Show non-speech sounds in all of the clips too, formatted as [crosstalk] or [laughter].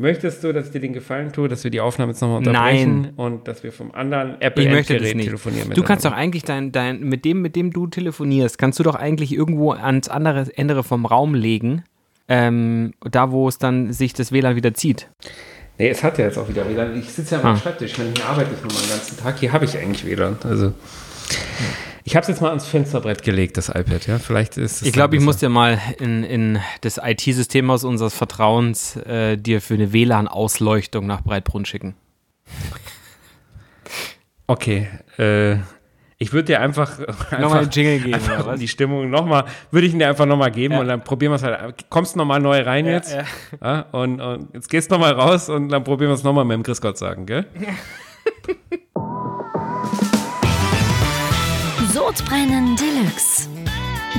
Möchtest du, dass ich dir den Gefallen tue, dass wir die Aufnahme jetzt nochmal unterbrechen Nein. und dass wir vom anderen Ich möchte das nicht. telefonieren? Du kannst doch eigentlich dein, dein, mit dem, mit dem du telefonierst, kannst du doch eigentlich irgendwo ans andere Ende vom Raum legen, ähm, da wo es dann sich das WLAN wieder zieht. Nee, es hat ja jetzt auch wieder WLAN. Ich sitze ja am Ah. Schreibtisch, wenn hier arbeite ich nur den ganzen Tag. Hier habe ich eigentlich WLAN. Also ich habe es jetzt mal ans Fensterbrett gelegt, das iPad. Ja, vielleicht ist. Ich glaube, ich muss dir mal in, in das IT-Systemhaus unseres Vertrauens äh, dir für eine WLAN-Ausleuchtung nach Breitbrunn schicken. Okay. Äh, ich würde dir einfach, Nochmal [laughs] einfach, Jingle geben, einfach um die Stimmung nochmal, würde ich ihn dir einfach nochmal geben Ja. und dann probieren wir es halt. Kommst nochmal neu rein jetzt? ja. Ja, und, und jetzt gehst du nochmal raus und dann probieren wir es nochmal mit dem Chris Gott sagen, gell? [laughs] Sodbrennen Deluxe.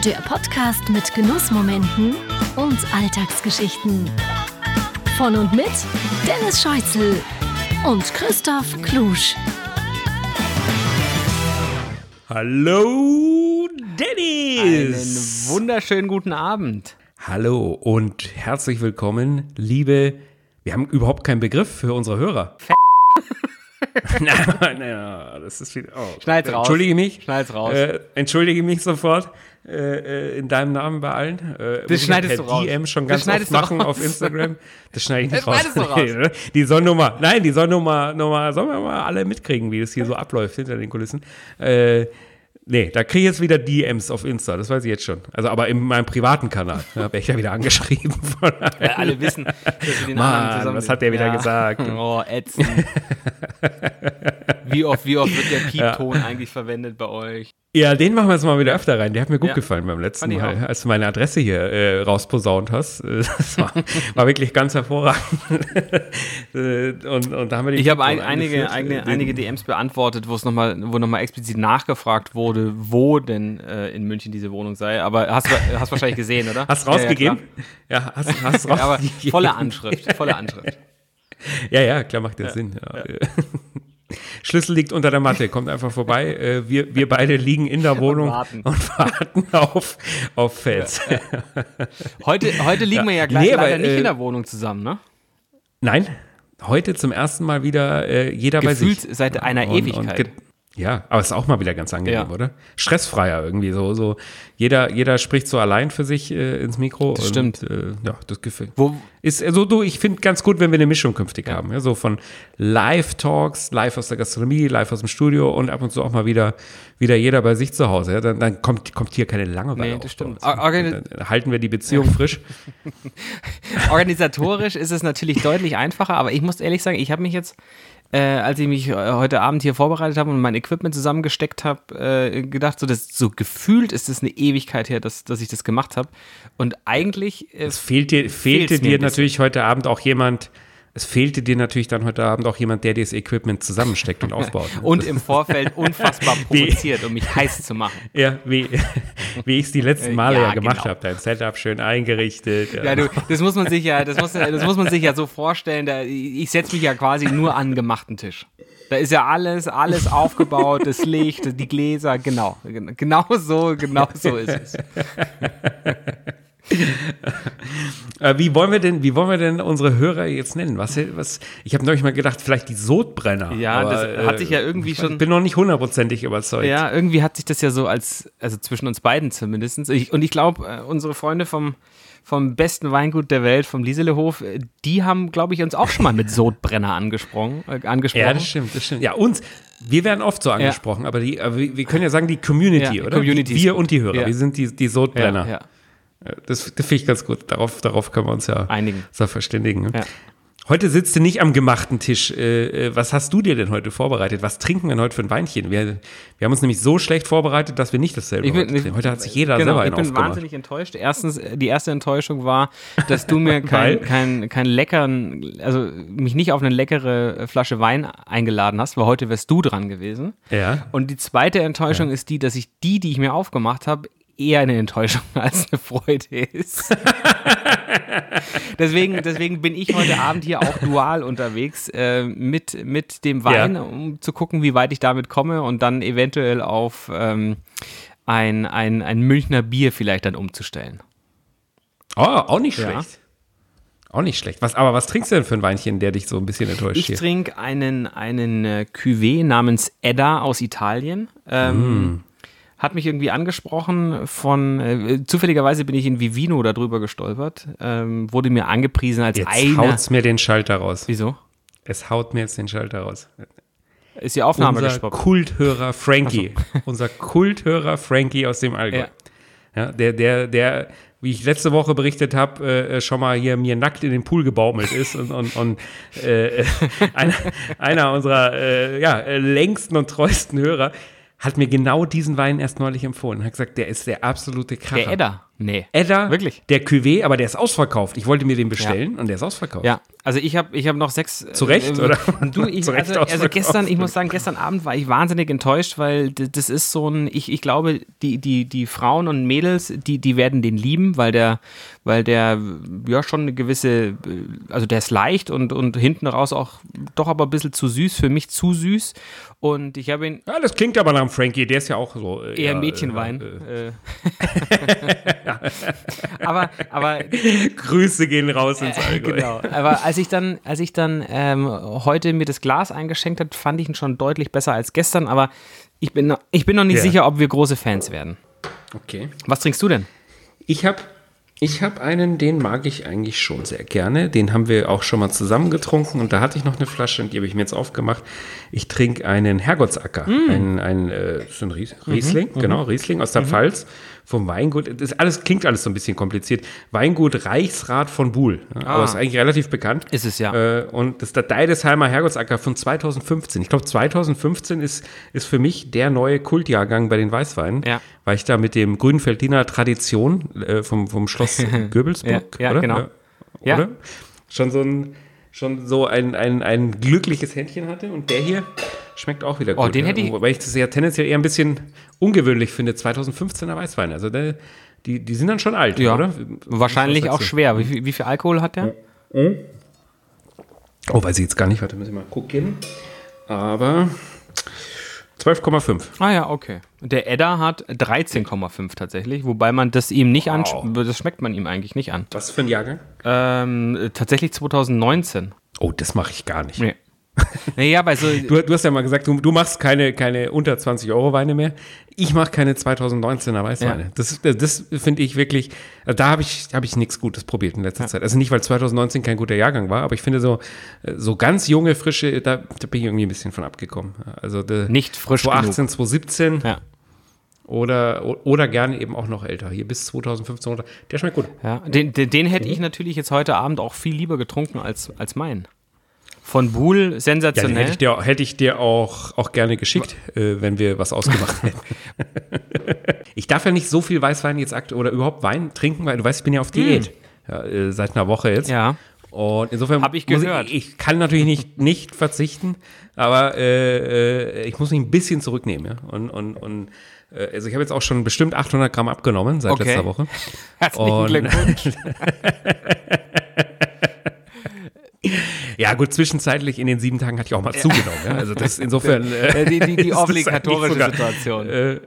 Der Podcast mit Genussmomenten und Alltagsgeschichten. Von und mit Dennis Scheuzel und Christoph Klusch. Hallo, Einen Dennis! wunderschönen guten Abend. Hallo und herzlich willkommen, liebe. Wir haben überhaupt keinen Begriff für unsere Hörer. [laughs] [laughs] na, na, das ist wieder. Oh. Schneid's raus. Entschuldige mich. Schneid's raus. Äh, entschuldige mich sofort äh, äh, in deinem Namen bei allen. Äh, ich schneidest du raus. DM schon Das ganz oft machen raus. auf Instagram. Das schneide ich nicht Das raus. raus. Nee, oder? Die sollen nur mal, nein, die sollen nur mal, nur mal, sollen wir mal alle mitkriegen, wie das hier so abläuft hinter den Kulissen. Äh, Nee, da kriege ich jetzt wieder DMs auf Insta, das weiß ich jetzt schon. Also aber in meinem privaten Kanal da werde ich ja wieder angeschrieben. [laughs] Von Ja, alle wissen, dass wir den Mann, zusammen was hat der wieder gesagt? [laughs] Oh, ätzend. [laughs] wie, oft, wie oft wird der Piepton eigentlich verwendet bei euch? Ja, den machen wir jetzt mal wieder öfter rein. Der hat mir gut Ja. gefallen beim letzten Mal, als du meine Adresse hier äh, rausposaunt hast. [laughs] Das war, war wirklich ganz hervorragend. [laughs] Äh, und, und da haben wir die Ich habe ein, einige, einige, Äh, einige DMs beantwortet, wo es nochmal, wo nochmal explizit nachgefragt wurde, wo denn äh, in München diese Wohnung sei. Aber hast du hast wahrscheinlich gesehen, oder? [laughs] Hast du Ja, ja, rausgegeben? klar. Ja, hast, hast Ja, aber rausgegeben. volle Anschrift, volle Anschrift. Ja, ja, klar macht das Sinn. Ja. Schlüssel liegt unter der Matte, kommt einfach vorbei. [laughs] Äh, Wir, wir beide liegen in der Wohnung warten. [laughs] und warten auf, auf Fels. [laughs] Heute, heute liegen wir ja gleich Nee, aber, leider nicht äh, in der Wohnung zusammen, ne? Nein, heute zum ersten Mal wieder äh, jeder bei sich. Gefühlt seit einer Und- Ewigkeit. Und ja, aber ist auch mal wieder ganz angenehm, Ja. oder? Stressfreier irgendwie so. so jeder, jeder spricht so allein für sich äh, ins Mikro. Das und, stimmt. Äh, ja, das gefällt. Wo, Ist also du, ich finde ganz gut, wenn wir eine Mischung künftig haben. Ja, so von Live-Talks, live aus der Gastronomie, live aus dem Studio und ab und zu auch mal wieder, wieder jeder bei sich zu Hause. Ja, dann, dann kommt, kommt hier keine Langeweile Nee, das stimmt. Dann, dann halten wir die Beziehung frisch. [laughs] Organisatorisch ist es natürlich deutlich einfacher, aber ich muss ehrlich sagen, ich habe mich jetzt, äh, als ich mich äh, heute Abend hier vorbereitet habe und mein Equipment zusammengesteckt habe, äh, gedacht, so, das, so gefühlt ist es eine Ewigkeit her, dass, dass ich das gemacht habe. Und eigentlich äh, Es fehlt dir, fehlte dir natürlich heute Abend auch jemand, es fehlte dir natürlich dann heute Abend auch jemand, der dir das Equipment zusammensteckt und aufbaut. ne? und im Vorfeld [laughs] unfassbar provoziert, um mich heiß zu machen. Ja, wie, [laughs] wie ich es die letzten Male Ja, ja, gemacht genau. habe. Dein Setup schön eingerichtet. Ja, du, das muss man sich ja, das muss, das muss man sich ja so vorstellen. Da, ich setze mich ja quasi nur an einen gemachten Tisch. Da ist ja alles, alles aufgebaut, das Licht, die Gläser, genau, genau so, genau so ist es. [laughs] [laughs] Äh, wie wollen wir denn, wie wollen wir denn unsere Hörer jetzt nennen? Was, was, ich habe neulich mal gedacht, vielleicht die Sodbrenner. Ja, das hat sich ja irgendwie ich schon- bin noch nicht hundertprozentig überzeugt. Ja, irgendwie hat sich das ja so als, also zwischen uns beiden zumindest. Ich, und ich glaube, äh, unsere Freunde vom, vom besten Weingut der Welt, vom Liselehof, äh, die haben, glaube ich, uns auch schon mal mit Sodbrenner angesprochen. Äh, angesprochen. Ja, das stimmt, das stimmt. Ja, uns, wir werden oft so angesprochen, aber, die, aber wir können ja sagen, die Community, Ja, oder? Communities. Wir und die Hörer, Ja. wir sind die, die Sodbrenner. ja, ja. Das, das finde ich ganz gut. Darauf, darauf können wir uns ja, Einigen. so verständigen. ne? Ja. Heute sitzt du nicht am gemachten Tisch. Äh, äh, was hast du dir denn heute vorbereitet? Was trinken wir denn heute für ein Weinchen? Wir, wir haben uns nämlich so schlecht vorbereitet, dass wir nicht dasselbe Ich bin- heute trinken. Heute hat sich jeder Genau, selber ich einen bin aufgemacht. wahnsinnig enttäuscht. Erstens, äh, die erste Enttäuschung war, dass du mir [laughs] kein, kein, kein leckeren, also mich nicht auf eine leckere Flasche Wein eingeladen hast, weil heute wärst du dran gewesen. Ja. Und die zweite Enttäuschung ist die, dass ich die, die ich mir aufgemacht habe, eher eine Enttäuschung [laughs] als eine Freude ist. deswegen, deswegen bin ich heute Abend hier auch dual unterwegs äh, mit, mit dem Wein, Ja. um zu gucken, wie weit ich damit komme und dann eventuell auf ähm, ein, ein, ein Münchner Bier vielleicht dann umzustellen. Oh, auch nicht Ja. schlecht. Auch nicht schlecht. Was, aber was trinkst du denn für ein Weinchen, der dich so ein bisschen enttäuscht Ich trinke einen, einen äh, Cuvée namens Edda aus Italien. Ähm, Mm. Hat mich irgendwie angesprochen von, äh, zufälligerweise bin ich in Vivino darüber gestolpert, ähm, wurde mir angepriesen als Jetzt einer. haut's mir den Schalter raus. Wieso? Es haut mir jetzt den Schalter raus. Ist die Aufnahme Unser gestoppt? Kulthörer Frankie. Unser Kulthörer Frankie aus dem Allgäu. Ja. Ja. der, der, der, wie ich letzte Woche berichtet habe, äh, schon mal hier mir nackt in den Pool gebaumelt ist und, und, und äh, [laughs] einer, einer unserer äh, ja, äh, längsten und treuesten Hörer hat mir genau diesen Wein erst neulich empfohlen. Hat gesagt, der ist der absolute Kracher. Der Edda? Nee. Edda, Wirklich? der Cuvée, aber der ist ausverkauft. Ich wollte mir den bestellen und der ist ausverkauft. Ja, also ich habe ich hab noch sechs. Zu Recht, äh, oder? Du, [laughs] ich, also, also gestern, ich muss sagen, gestern Abend war ich wahnsinnig enttäuscht, weil das ist so ein, ich, ich glaube, die, die, die Frauen und Mädels, die, die werden den lieben, weil der, weil der ja schon eine gewisse, äh, also der ist leicht und, und hinten raus auch doch aber ein bisschen zu süß, für mich zu süß. Und ich habe ihn Ja, das klingt aber nach einem Frankie, der ist ja auch so. äh, eher ja, Mädchenwein. Äh, Äh. [laughs] aber, aber äh, [laughs] Grüße gehen raus ins Allgäu. Genau. Aber als ich dann, als ich dann ähm, heute mir das Glas eingeschenkt habe, fand ich ihn schon deutlich besser als gestern. Aber ich bin noch, ich bin noch nicht Ja. sicher, ob wir große Fans werden. Okay. Was trinkst du denn? Ich habe ich hab einen, den mag ich eigentlich schon sehr gerne. Den haben wir auch schon mal zusammen getrunken und da hatte ich noch eine Flasche und die habe ich mir jetzt aufgemacht. Ich trinke einen Herrgottsacker, ein, ein, äh, so ein Ries Riesling, genau, Riesling aus der Pfalz vom Weingut. Das alles klingt alles so ein bisschen kompliziert. Weingut Reichsrat von Buhl, ja, aber ist eigentlich relativ bekannt. Ist es ja. Äh, und das der Deidesheimer Herrgottsacker von 2015. Ich glaube, 2015 ist, ist für mich der neue Kultjahrgang bei den Weißweinen, Ja. weil ich da mit dem Grünfeldiner Tradition äh, vom, vom Schloss Göbelsburg, [laughs] Ja, ja, oder? genau. Ja. Ja. Oder? Schon so ein schon so ein, ein, ein glückliches Händchen hatte und der hier schmeckt auch wieder gut. Oh, den hätte ich- Wobei ich das ja tendenziell eher ein bisschen ungewöhnlich finde, 2015er Weißwein. Also der, die, die sind dann schon alt, oder? Wahrscheinlich auch schwer. Wie, viel- wie viel Alkohol hat der? Oh, weiß ich jetzt gar nicht. Warte, muss ich mal gucken. Aber 12,5. Ah ja, okay. Der Edda hat 13,5 tatsächlich, wobei man das ihm nicht an, das schmeckt man ihm eigentlich nicht an. Was für ein Jahrgang? Ähm, äh, tatsächlich 2019. Oh, das mache ich gar nicht. Nee. [laughs] Naja, bei so, Du, du hast ja mal gesagt, du, du machst keine, keine unter 20 Euro Weine mehr. Ich mache keine 2019er Weißweine. Ja. Das, das finde ich wirklich, also da habe ich, hab ich nichts Gutes probiert in letzter Zeit. Also nicht, weil 2019 kein guter Jahrgang war, aber ich finde so, äh, so ganz junge, frische, da, da bin ich irgendwie ein bisschen von abgekommen. Also der, Nicht frisch 2018, 2017 ja. oder, oder gerne eben auch noch älter. Hier bis 2015 runter. Der schmeckt gut. Ja, den, den, den hätte ich natürlich jetzt heute Abend auch viel lieber getrunken als, als meinen. Von Buhl Ja, sensationell. hätte ich dir, hätte ich dir auch, auch gerne geschickt, äh, wenn wir was ausgemacht [laughs] hätten. ich darf ja nicht so viel Weißwein jetzt aktuell oder überhaupt Wein trinken, weil du weißt, ich bin ja auf Diät. Ja, äh, seit einer Woche jetzt. Hm. ja. Und insofern Hab ich gehört. Ich, ich kann natürlich nicht, nicht verzichten, aber äh, äh, ich muss mich ein bisschen zurücknehmen. Ja? Und, und, und äh, also ich habe jetzt auch schon bestimmt 800 Gramm abgenommen seit Okay. letzter Woche. [laughs] Herzlichen Und- Glückwunsch. [laughs] Ja, gut, zwischenzeitlich in den sieben Tagen hatte ich auch mal zugenommen. Ja? Also das insofern. [laughs] Äh, die, die, die [laughs] ist obligatorische sogar- Situation. Äh,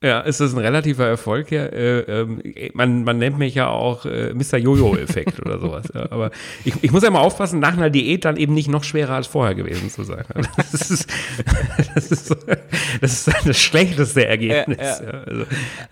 ja, ist das ein relativer Erfolg? Ja, äh, ähm, man, man nennt mich ja auch äh, Mr. Jojo-Effekt oder sowas. Ja. Aber ich, ich muss ja mal aufpassen, nach einer Diät dann eben nicht noch schwerer als vorher gewesen zu sein. [laughs] Das ist das, ist, das, ist das schlechteste Ergebnis. Ja, Ja, also,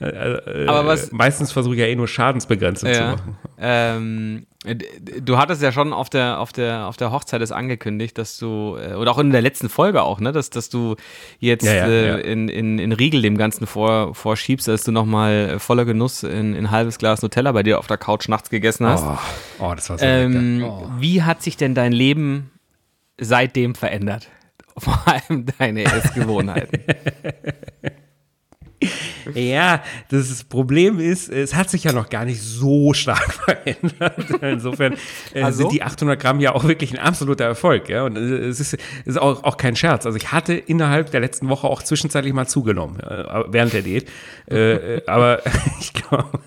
äh, äh, Aber was- meistens versuche ich ja eh nur Schadensbegrenzung zu machen. Ähm, du hattest ja schon auf der, auf der, auf der Hochzeit es angekündigt, dass du, äh, oder auch in der letzten Folge auch, ne, dass, dass du jetzt Ja, ja, äh, ja. In, in, in Riegel dem Ganzen vor, vorschiebst, als du nochmal voller Genuss in, in ein halbes Glas Nutella bei dir auf der Couch nachts gegessen hast. Oh, oh, das war so ähm. Oh. Wie hat sich denn dein Leben seitdem verändert? [laughs] Vor allem deine Essgewohnheiten. [laughs] Ja, das Problem ist, es hat sich ja noch gar nicht so stark [laughs] verändert. Insofern äh, Also? sind die 800 Gramm ja auch wirklich ein absoluter Erfolg. Ja? Und äh, es ist, es ist auch, auch kein Scherz. Also ich hatte innerhalb der letzten Woche auch zwischenzeitlich mal zugenommen, äh, während der Diät. Äh, äh, aber [laughs] ich glaube,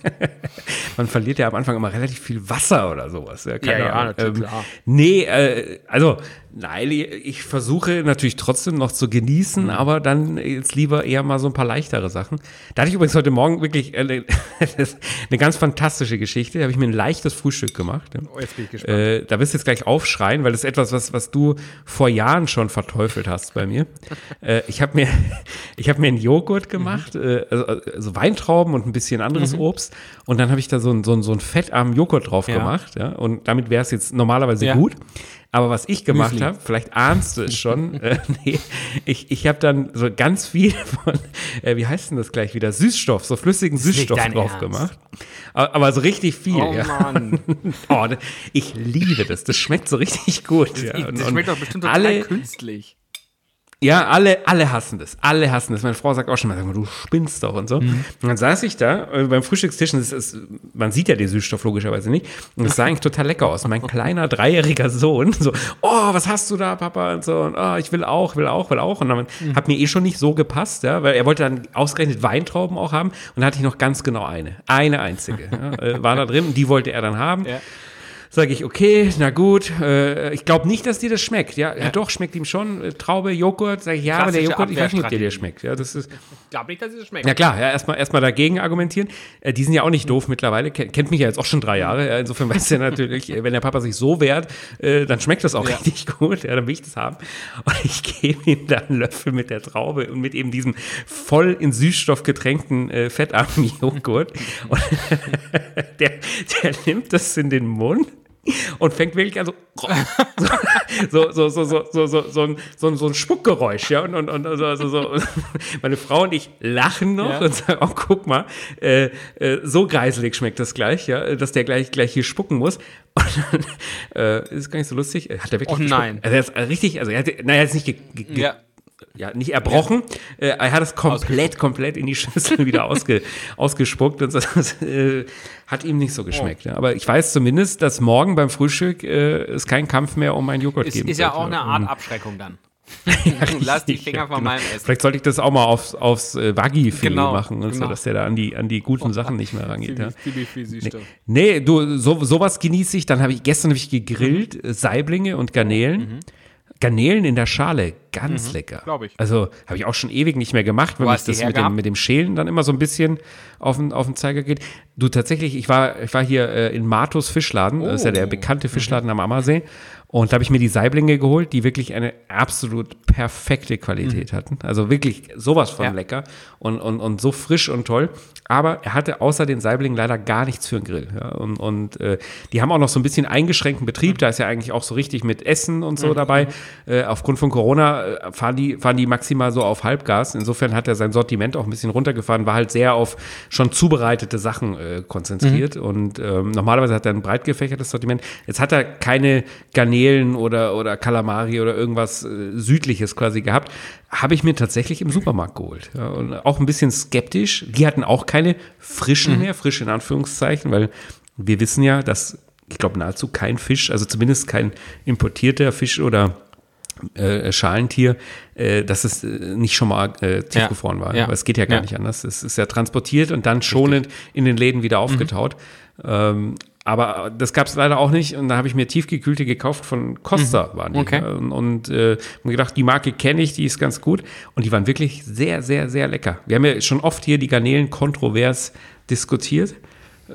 [laughs] man verliert ja am Anfang immer relativ viel Wasser oder sowas. Ja, keine Ja, ja, Ahnung. Ähm, klar. Nee, äh, also nein, ich versuche natürlich trotzdem noch zu genießen, aber dann jetzt lieber eher mal so ein paar leichtere Sachen. Da hatte ich übrigens heute Morgen wirklich äh, eine [laughs] ganz fantastische Geschichte. Da habe ich mir ein leichtes Frühstück gemacht. Oh, jetzt bin ich gespannt. Äh, da wirst du jetzt gleich aufschreien, weil das ist etwas, was, was du vor Jahren schon verteufelt hast bei mir. [laughs] äh, ich habe mir, [laughs] ich hab mir einen Joghurt gemacht, mhm. also, also, Weintrauben und ein bisschen anderes mhm. Obst. Und dann habe ich da so, ein, so, ein, so einen fettarmen Joghurt drauf ja. gemacht. Ja? Und damit wäre es jetzt normalerweise ja. gut. Aber was ich gemacht habe, vielleicht ahnst du es schon, [laughs] äh, nee, ich, ich habe dann so ganz viel von, äh, wie heißt denn das gleich wieder, Süßstoff, so flüssigen Süßstoff drauf Ernst. gemacht. Aber, aber, so richtig viel. Oh ja. Mann. [laughs] oh, ich liebe das, das schmeckt so richtig gut. Das, ja. das schmeckt doch bestimmt total alle, künstlich. Ja, alle, alle hassen das. Alle hassen das. Meine Frau sagt auch schon mal, sag mal du spinnst doch und so. Mhm. Und dann saß ich da äh, beim Frühstückstisch und es ist, man sieht ja den Süßstoff logischerweise nicht. Und es sah eigentlich total lecker aus. Und mein kleiner dreijähriger Sohn so, oh, was hast du da, Papa? Und so, und oh, ich will auch, will auch, will auch. Und dann mhm. hat mir eh schon nicht so gepasst, ja, weil er wollte dann ausgerechnet Weintrauben auch haben. Und da hatte ich noch ganz genau eine. Eine einzige. ja, äh, war da drin und die wollte er dann haben. Ja sage ich, okay, na gut, äh, ich glaube nicht, dass dir das schmeckt. Ja, ja. ja doch, schmeckt ihm schon. Äh, Traube, Joghurt, sage ich, ja, aber der Joghurt, ich weiß nicht, ob dir der schmeckt. Ja, das ist. Ich glaube nicht, dass dir das schmeckt. Ja klar, ja, erstmal erst dagegen argumentieren. Äh, die sind ja auch nicht doof mittlerweile, kennt, kennt mich ja jetzt auch schon drei Jahre. Ja, insofern [laughs] weiß er natürlich, wenn der Papa sich so wehrt, äh, dann schmeckt das auch ja. richtig gut. Ja, dann will ich das haben. Und [laughs] ich gebe ihm dann einen Löffel mit der Traube und mit eben diesem voll in Süßstoff getränkten äh, fettarmen [laughs] Joghurt. Und der, der nimmt das in den Mund und fängt wirklich an so so, so, so, so, so, so, so, ein, so, so ein Spuckgeräusch, ja, und, und, und so, so, so. meine Frau und ich lachen noch ja. und sagen, oh, guck mal, äh, äh, so greiselig schmeckt das gleich, ja, dass der gleich, gleich hier spucken muss. Und dann, äh, ist gar nicht so lustig. Hat er wirklich Oh nein. Also er ist richtig, also er hat, naja, er ist nicht ge, ge, ja ja, nicht erbrochen. Ja. Äh, er hat es komplett, komplett in die [laughs] Schüssel wieder ausge, ausgespuckt und das äh, hat ihm nicht so geschmeckt. Oh. Aber ich weiß zumindest, dass morgen beim Frühstück äh, es keinen Kampf mehr um einen Joghurt ist, geben Ist ja auch eine Art Abschreckung dann. [laughs] [laughs] Lass die Finger von genau. meinem Essen. Vielleicht sollte ich das auch mal aufs, aufs äh, Waggi-Filet genau, machen, und genau. so, dass der da an die, an die guten oh, Sachen nicht mehr rangeht. Ja. Nee, nee, du, so, sowas genieße ich. Dann habe ich, gestern habe ich gegrillt, mhm. Saiblinge und Garnelen. Mhm. Garnelen in der Schale, ganz mhm, lecker. Glaube ich. Also habe ich auch schon ewig nicht mehr gemacht, weil es das mit dem, mit dem Schälen dann immer so ein bisschen auf den, auf den Zeiger geht. Du tatsächlich, ich war, ich war hier äh, in Matos Fischladen, oh. das ist ja der oh. bekannte Fischladen mhm. am Ammersee. Und da habe ich mir die Saiblinge geholt, die wirklich eine absolut perfekte Qualität mhm. hatten. Also wirklich sowas von ja. lecker und, und, und so frisch und toll. Aber er hatte außer den Saiblingen leider gar nichts für den Grill. Ja. Und, und äh, die haben auch noch so ein bisschen eingeschränkten Betrieb. Mhm. Da ist ja eigentlich auch so richtig mit Essen und so mhm. dabei. Äh, aufgrund von Corona äh, fahren, die, fahren die maximal so auf Halbgas. Insofern hat er sein Sortiment auch ein bisschen runtergefahren, war halt sehr auf schon zubereitete Sachen äh, konzentriert. Mhm. Und ähm, normalerweise hat er ein breit gefächertes Sortiment. Jetzt hat er keine Garnelen Garnelen oder, oder Kalamari oder irgendwas äh, Südliches quasi gehabt, habe ich mir tatsächlich im Supermarkt geholt. Ja, und auch ein bisschen skeptisch. Die hatten auch keine frischen mhm. mehr, frisch in Anführungszeichen, weil wir wissen ja, dass, ich glaube, nahezu kein Fisch, also zumindest kein importierter Fisch oder äh, Schalentier, äh, dass es äh, nicht schon mal äh, tiefgefroren ja. war. Ja. Aber es geht ja gar ja. nicht anders. Es ist ja transportiert und dann schonend Richtig. in den Läden wieder aufgetaut. Mhm. Ähm, aber das gab es leider auch nicht und da habe ich mir tiefgekühlte gekauft von Costa, mhm. waren die. Okay. Und, und äh, mir gedacht, die Marke kenne ich, die ist ganz gut. Und die waren wirklich sehr, sehr, sehr lecker. Wir haben ja schon oft hier die Garnelen kontrovers diskutiert.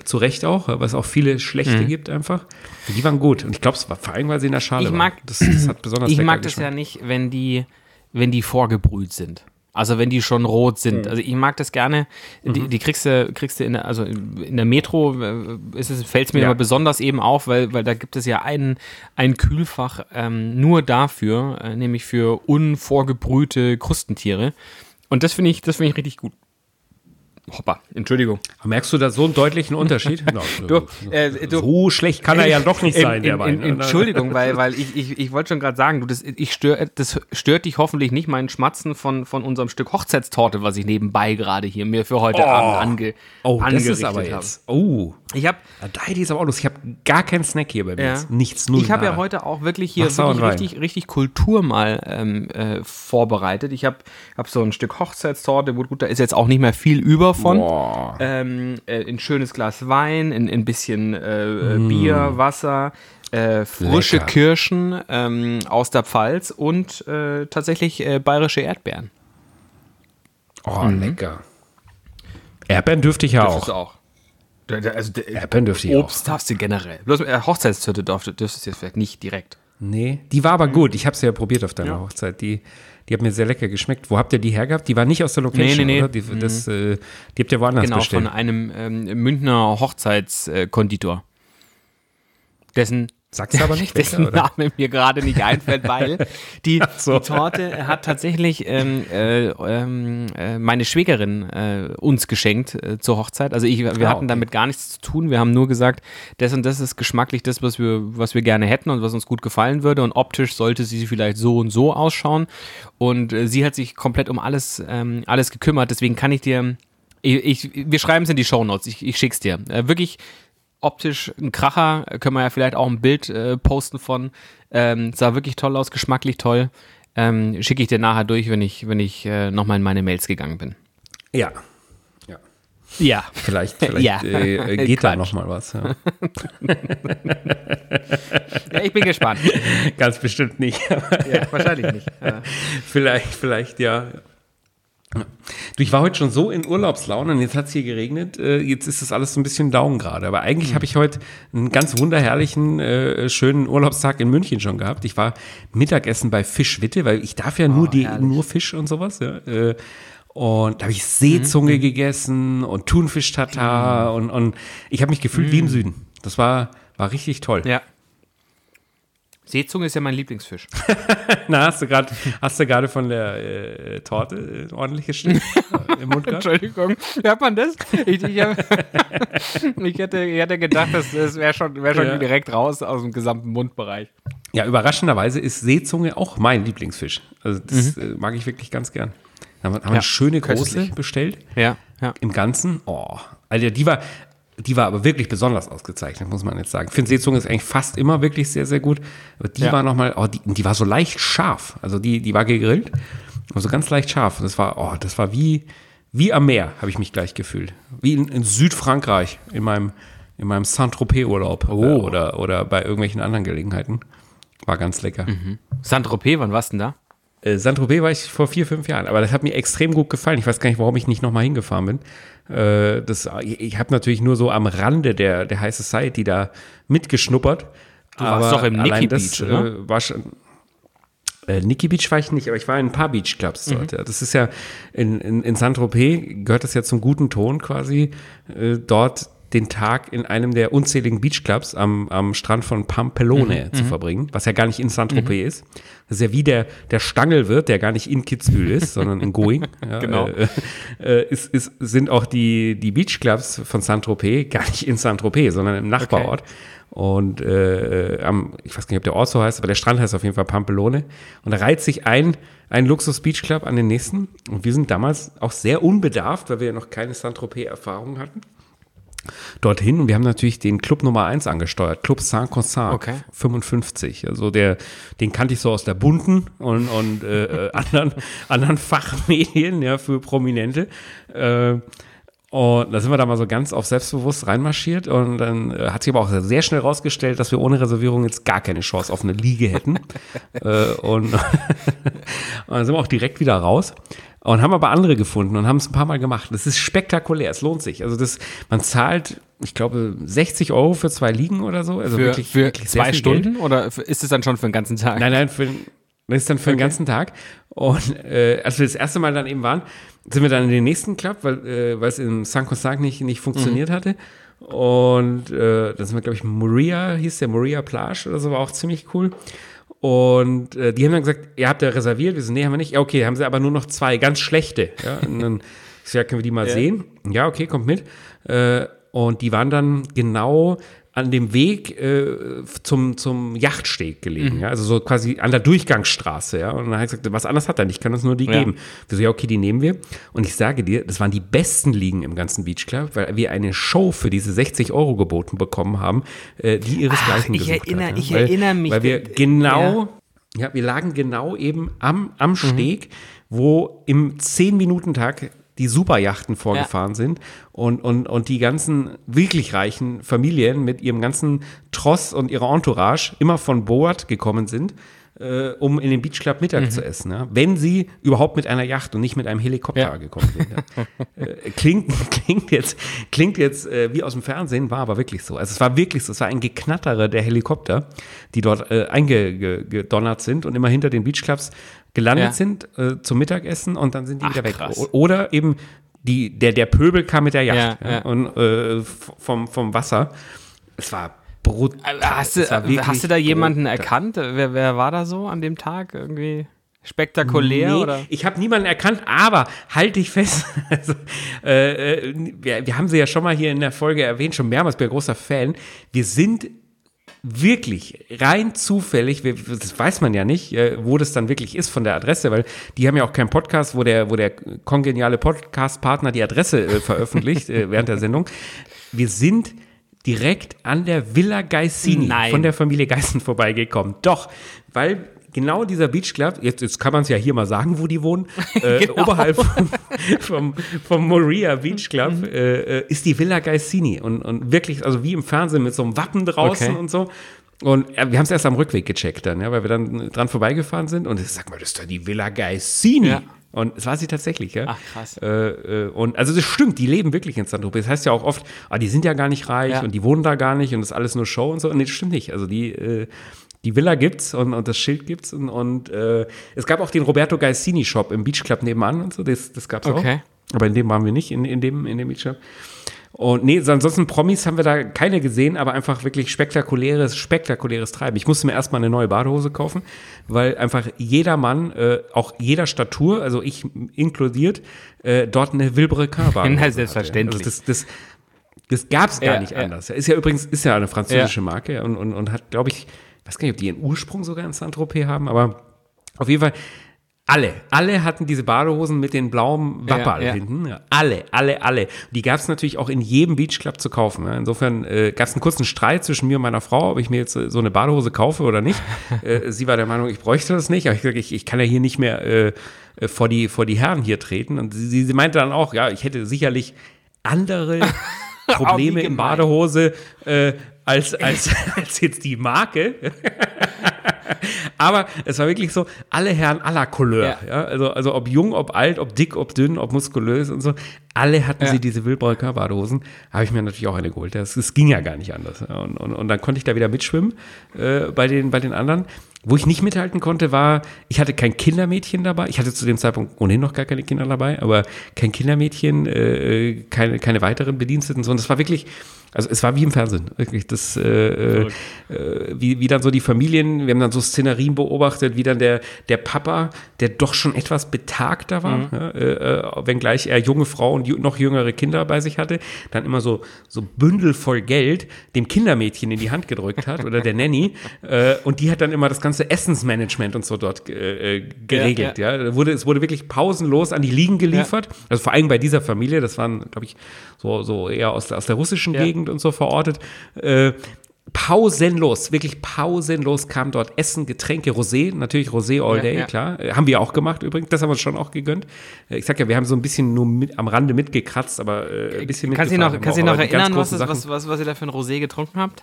Zu Recht auch, weil es auch viele schlechte mhm. gibt einfach. Und die waren gut. Und ich glaube, es war vor allem, weil sie in der Schale ich mag, waren. Das, das hat besonders Ich mag das ja nicht, wenn die, wenn die vorgebrüht sind. Also wenn die schon rot sind. Mhm. Also ich mag das gerne. Die, mhm. die, kriegst du, kriegst du in der, also in der Metro äh, ist es, fällt es mir ja. aber besonders eben auf, weil, weil da gibt es ja ein, ein Kühlfach ähm, nur dafür, äh, nämlich für unvorgebrühte Krustentiere. Und das finde ich, das finde ich richtig gut. Hoppa, Entschuldigung. Merkst du da so einen deutlichen Unterschied? [laughs] no, du, äh, du, so schlecht kann er ja doch nicht sein, in, der Wein. In, Entschuldigung, weil, [laughs] weil ich, ich, ich wollte schon gerade sagen, du, das, ich stör, das stört dich hoffentlich nicht, meinen Schmatzen von, von unserem Stück Hochzeitstorte, was ich nebenbei gerade hier mir für heute oh. Abend ange, oh, angerichtet das ist aber jetzt. Oh. Ich habe, da hätte ich aber auch Lust. Ich habe gar keinen Snack hier bei mir. Ja. Nichts, null. Ich habe ja heute auch wirklich hier wirklich richtig, richtig Kultur mal ähm, äh, vorbereitet. Ich habe hab so ein Stück Hochzeitstorte, gut, gut, da ist jetzt auch nicht mehr viel über von. Ähm, äh, ein schönes Glas Wein, ein, ein bisschen äh, mm. Bier, Wasser. Äh, frische Lecker. Kirschen ähm, aus der Pfalz und äh, tatsächlich äh, bayerische Erdbeeren. Oh, mhm. lecker. Erdbeeren dürfte ich ja Dürftest du auch. auch. Also, Erdbeeren dürfte ich auch. Obst darfst du generell. Bloß äh, Hochzeitstürte dürfte- dürftest du jetzt vielleicht nicht direkt. Nee, die war aber gut. Ich habe sie ja probiert auf deiner Ja. Hochzeit. Die, die hat mir sehr lecker geschmeckt. Wo habt ihr die hergehabt? Die war nicht aus der Location, Nee, nee, nee. Die, das, äh, die habt ihr woanders Genau, bestellt. von einem ähm, Münchner Hochzeitskonditor. Dessen Sagst du aber [laughs] nicht, dessen oder? Name mir gerade nicht einfällt, weil [laughs] die, so. die Torte hat tatsächlich ähm, äh, ähm, äh, meine Schwägerin äh, uns geschenkt äh, zur Hochzeit. Also ich, wir Ah, hatten okay. damit gar nichts zu tun. Wir haben nur gesagt, das und das ist geschmacklich das, was wir, was wir gerne hätten und was uns gut gefallen würde. Und optisch sollte sie vielleicht so und so ausschauen. Und äh, sie hat sich komplett um alles, ähm, alles gekümmert. Deswegen kann ich dir, ich, ich, wir schreiben es in die Shownotes. Ich, ich schick's dir. Äh, wirklich optisch ein Kracher. Können wir ja vielleicht auch ein Bild äh, posten von. Ähm, sah wirklich toll aus, geschmacklich toll. Ähm, Schicke ich dir nachher durch, wenn ich, wenn ich äh, nochmal in meine Mails gegangen bin. Ja. ja. Ja. Vielleicht, [laughs] vielleicht Ja. äh, äh, geht da Quatsch. noch mal was. Ja. ja ich bin gespannt. [laughs] Ganz bestimmt nicht. ja, wahrscheinlich nicht. Ja. [laughs] vielleicht, vielleicht ja. Du, ich war heute schon so in Urlaubslaune und jetzt hat es hier geregnet. Äh, jetzt ist das alles so ein bisschen down gerade. Aber eigentlich Hm. habe ich heute einen ganz wunderherrlichen, äh, schönen Urlaubstag in München schon gehabt. Ich war Mittagessen bei Fischwitte, weil ich darf ja nur, die, Oh, herrlich. nur Fisch und sowas. Ja. Äh, und da habe ich Mhm. Seezunge gegessen und Thunfisch-Tatar und, und ich habe mich gefühlt wie im Süden. Das war, war richtig toll. ja. Seezunge ist ja mein Lieblingsfisch. [laughs] Na, hast du gerade hast du gerade von der äh, Torte äh, ordentliches Stück [laughs] im Mund gehabt? Entschuldigung, hört man das? Ich, ich, hab, [laughs] ich, hätte, ich hätte gedacht, das, das wäre schon, wär schon Ja. direkt raus aus dem gesamten Mundbereich. Ja, überraschenderweise ist Seezunge auch mein Lieblingsfisch. Also das äh, mag ich wirklich ganz gern. Da haben wir, Ja, eine schöne große köstlich. bestellt. Ja, ja. Im Ganzen. Oh, Alter, die war, die war aber wirklich besonders ausgezeichnet, muss man jetzt sagen. Ich finde, Seezunge ist eigentlich fast immer wirklich sehr, sehr gut. Aber die Ja. war nochmal, oh, die, die war so leicht scharf. Also die, die war gegrillt, aber so ganz leicht scharf. Das war, oh, das war wie, wie am Meer, habe ich mich gleich gefühlt. Wie in, in Südfrankreich, in meinem, in meinem Saint-Tropez-Urlaub. Oh. Äh, oder, oder bei irgendwelchen anderen Gelegenheiten. War ganz lecker. Saint-Tropez, wann warst du denn da? Äh, Saint-Tropez war ich vor vier, fünf Jahren, aber das hat mir extrem gut gefallen. Ich weiß gar nicht, warum ich nicht nochmal hingefahren bin. Äh, das, ich ich habe natürlich nur so am Rande der, der High Society da mitgeschnuppert. Du warst doch im Nikki Beach, oder? Äh, war schon, äh, Nikki Beach war ich nicht, aber ich war in ein paar Beachclubs Mhm. dort. Ja. Das ist ja in, in, in Saint-Tropez gehört das ja zum guten Ton quasi, äh, dort den Tag in einem der unzähligen Beachclubs am, am Strand von Pampelone Mhm, zu verbringen, was ja gar nicht in Saint-Tropez ist. Das ist ja wie der, der Stangelwirt, der gar nicht in Kitzbühel ist, sondern in Going. [laughs] Ja, Genau. Äh, äh, ist, ist, sind auch die, die Beachclubs von Saint-Tropez gar nicht in Saint-Tropez, sondern im Nachbarort. Und äh, am, ich weiß gar nicht, ob der Ort so heißt, aber der Strand heißt auf jeden Fall Pampelone. Und da reiht sich ein, ein Luxus-Beachclub an den nächsten. Und wir sind damals auch sehr unbedarft, weil wir ja noch keine Saint-Tropez-Erfahrung hatten dorthin und wir haben natürlich den Club Nummer 1 angesteuert, Club Saint-Consac Okay. 55. Also der, den kannte ich so aus der bunten und, und äh, äh, [laughs] anderen, anderen Fachmedien, ja, für Prominente. Äh, und da sind wir da mal so ganz auf selbstbewusst reinmarschiert und dann äh, hat sich aber auch sehr schnell rausgestellt, dass wir ohne Reservierung jetzt gar keine Chance auf eine Liege hätten. [laughs] äh, und, [laughs] und dann sind wir auch direkt wieder raus und haben aber andere gefunden und haben es ein paar Mal gemacht. Das ist spektakulär, es lohnt sich. Also das, man zahlt, ich glaube, 60 Euro für zwei Liegen oder so. Also Für, wirklich, für wirklich zwei viel Geld. Stunden oder ist es dann schon für den ganzen Tag? Nein, nein, für, das ist dann für den ganzen Tag. Und äh, als wir das erste Mal dann eben waren, sind wir dann in den nächsten Club, weil, äh, weil es in San Consac nicht, nicht funktioniert hatte. Und äh, dann sind wir, glaube ich, Moria, hieß der Moria Plage oder so, war auch ziemlich cool. Und äh, die haben dann gesagt, ihr habt ja reserviert. Wir so, nee, haben wir nicht. Ja, okay, haben sie aber nur noch zwei, ganz schlechte. Ja, und dann, [laughs] ich so, ja, können wir die mal sehen? Ja, okay, kommt mit. Äh, und die waren dann genau an dem Weg äh, zum, zum Yachtsteg Mhm. gelegen, ja, also so quasi an der Durchgangsstraße, ja. Und dann habe ich gesagt, was anderes hat er nicht, kann uns nur die Ja. geben. Wir so, ja, okay, die nehmen wir. Und ich sage dir, das waren die besten Ligen im ganzen Beachclub, weil wir eine Show für diese 60 Euro geboten bekommen haben, äh, die ihresgleichen ich gesucht erinnere- hat. ich weil, erinnere mich. Weil wir Ja. genau, ja, wir lagen genau eben am, Mhm. am Steg, wo im 10-Minuten-Tag die Superjachten vorgefahren sind und, und, und die ganzen wirklich reichen Familien mit ihrem ganzen Tross und ihrer Entourage immer von Bord gekommen sind äh, um in den Beach Club Mittag zu essen. Ja? Wenn sie überhaupt mit einer Yacht und nicht mit einem Helikopter Ja. gekommen sind. Ja? [laughs] äh, klingt, [laughs] klingt jetzt, klingt jetzt äh, wie aus dem Fernsehen, war aber wirklich so. Also es war wirklich so, es war ein Geknattere der Helikopter, die dort äh, eingedonnert sind und immer hinter den Beach Clubs gelandet sind äh, zum Mittagessen und dann sind die Ach, wieder weg. krass. Oder eben die, der, der Pöbel kam mit der Yacht und äh, vom, vom Wasser. Es war brutal. Hast du, wirklich hast du da jemanden brutal. erkannt? Wer, wer war da so an dem Tag? Irgendwie spektakulär? Nee, oder? ich habe niemanden erkannt, aber halt dich fest. [laughs] Also, äh, äh, wir, wir haben sie ja schon mal hier in der Folge erwähnt, schon mehrmals, ich bin ein großer Fan. Wir sind wirklich rein zufällig, wir, das weiß man ja nicht, äh, wo das dann wirklich ist von der Adresse, weil die haben ja auch keinen Podcast, wo der, wo der kongeniale Podcast-Partner die Adresse äh, veröffentlicht äh, während der Sendung. Wir sind direkt an der Villa Geissini Nein. von der Familie Geissen vorbeigekommen. Doch, weil genau dieser Beach Club, jetzt, jetzt kann man es ja hier mal sagen, wo die wohnen, [laughs] äh, Genau. oberhalb vom, vom, vom Moria Beach Club äh, äh, ist die Villa Geissini und, und wirklich, also wie im Fernsehen mit so einem Wappen draußen Okay. und so. Und wir haben es erst am Rückweg gecheckt dann, ja, weil wir dann dran vorbeigefahren sind und ich sag mal, das ist doch die Villa Geissini. Ja. Und es war sie tatsächlich, ja. Ach, krass. Äh, äh, und also das stimmt, die leben wirklich in Saint-Tropez. Das heißt ja auch oft, ah, die sind ja gar nicht reich Ja. und die wohnen da gar nicht und das ist alles nur Show und so. Und nee, das stimmt nicht. Also die, äh, die Villa gibt's und, und das Schild gibt's und, und äh, es gab auch den Roberto Gaisini Shop im Beach Club nebenan und so. Das, das gab's Okay. auch. Aber in dem waren wir nicht, in, in, dem, in dem Beach Club. Und nee, so ansonsten Promis haben wir da keine gesehen, aber einfach wirklich spektakuläres, spektakuläres Treiben. Ich musste mir erstmal eine neue Badehose kaufen, weil einfach jeder Mann, äh, auch jeder Statur, also ich inkludiert, äh, dort eine Wilbrequin [laughs] war. Na, selbstverständlich. Also das, das, das gab es gar Ja, nicht ja. anders. Ist ja übrigens, ist ja eine französische Marke und, und, und hat, glaube ich, weiß gar nicht, ob die ihren Ursprung sogar in Saint-Tropez haben, aber auf jeden Fall, alle, alle hatten diese Badehosen mit den blauen Wapperl Ja, ja. hinten. Ja, alle, alle, alle. Die gab es natürlich auch in jedem Beachclub zu kaufen. Ja. Insofern äh, gab es einen kurzen Streit zwischen mir und meiner Frau, ob ich mir jetzt äh, so eine Badehose kaufe oder nicht. [laughs] äh, sie war der Meinung, ich bräuchte das nicht. Aber ich gesagt, ich, ich kann ja hier nicht mehr äh, äh, vor, die, vor die Herren hier treten. Und sie, sie meinte dann auch, ja, ich hätte sicherlich andere [laughs] Probleme in. Badehose äh, als, als, [laughs] als jetzt die Marke. Aber es war wirklich so, alle Herren aller Couleur. Ja. Ja. Also, also ob jung, ob alt, ob dick, ob dünn, ob muskulös und so. Alle hatten Ja. sie diese Wilbrecker Badehosen. Habe ich mir natürlich auch eine geholt. Das, das ging ja gar nicht anders. Und, und, und dann konnte ich da wieder mitschwimmen äh, bei, den, bei den anderen. Wo ich nicht mithalten konnte, war, ich hatte kein Kindermädchen dabei. Ich hatte zu dem Zeitpunkt ohnehin noch gar keine Kinder dabei, aber kein Kindermädchen, äh, keine, keine weiteren Bediensteten, sondern es war wirklich, also es war wie im Fernsehen, wirklich. Das, äh, äh, wie, wie dann so die Familien, wir haben dann so Szenerien beobachtet, wie dann der, der Papa, der doch schon etwas betagter war, ja, äh, äh, wenngleich er junge Frau und noch jüngere Kinder bei sich hatte, dann immer so, so Bündel voll Geld dem Kindermädchen in die Hand gedrückt hat oder der Nanny [laughs] äh, und die hat dann immer das ganze Essensmanagement und so dort äh, geregelt. Ja, Da wurde, es wurde wirklich pausenlos an die Liegen geliefert, also vor allem bei dieser Familie, das waren, glaube ich, so, so eher aus der, aus der russischen Ja. Gegend und so verortet. Äh, pausenlos, wirklich pausenlos kam dort Essen, Getränke, Rosé, natürlich Rosé all Ja, day, ja. klar. Äh, haben wir auch gemacht übrigens, das haben wir uns schon auch gegönnt. Äh, ich sag ja, wir haben so ein bisschen nur mit, am Rande mitgekratzt, aber äh, ein bisschen Kannst du noch, kannst du dich auch, noch erinnern, was, Sachen- was, was, was ihr da für ein Rosé getrunken habt?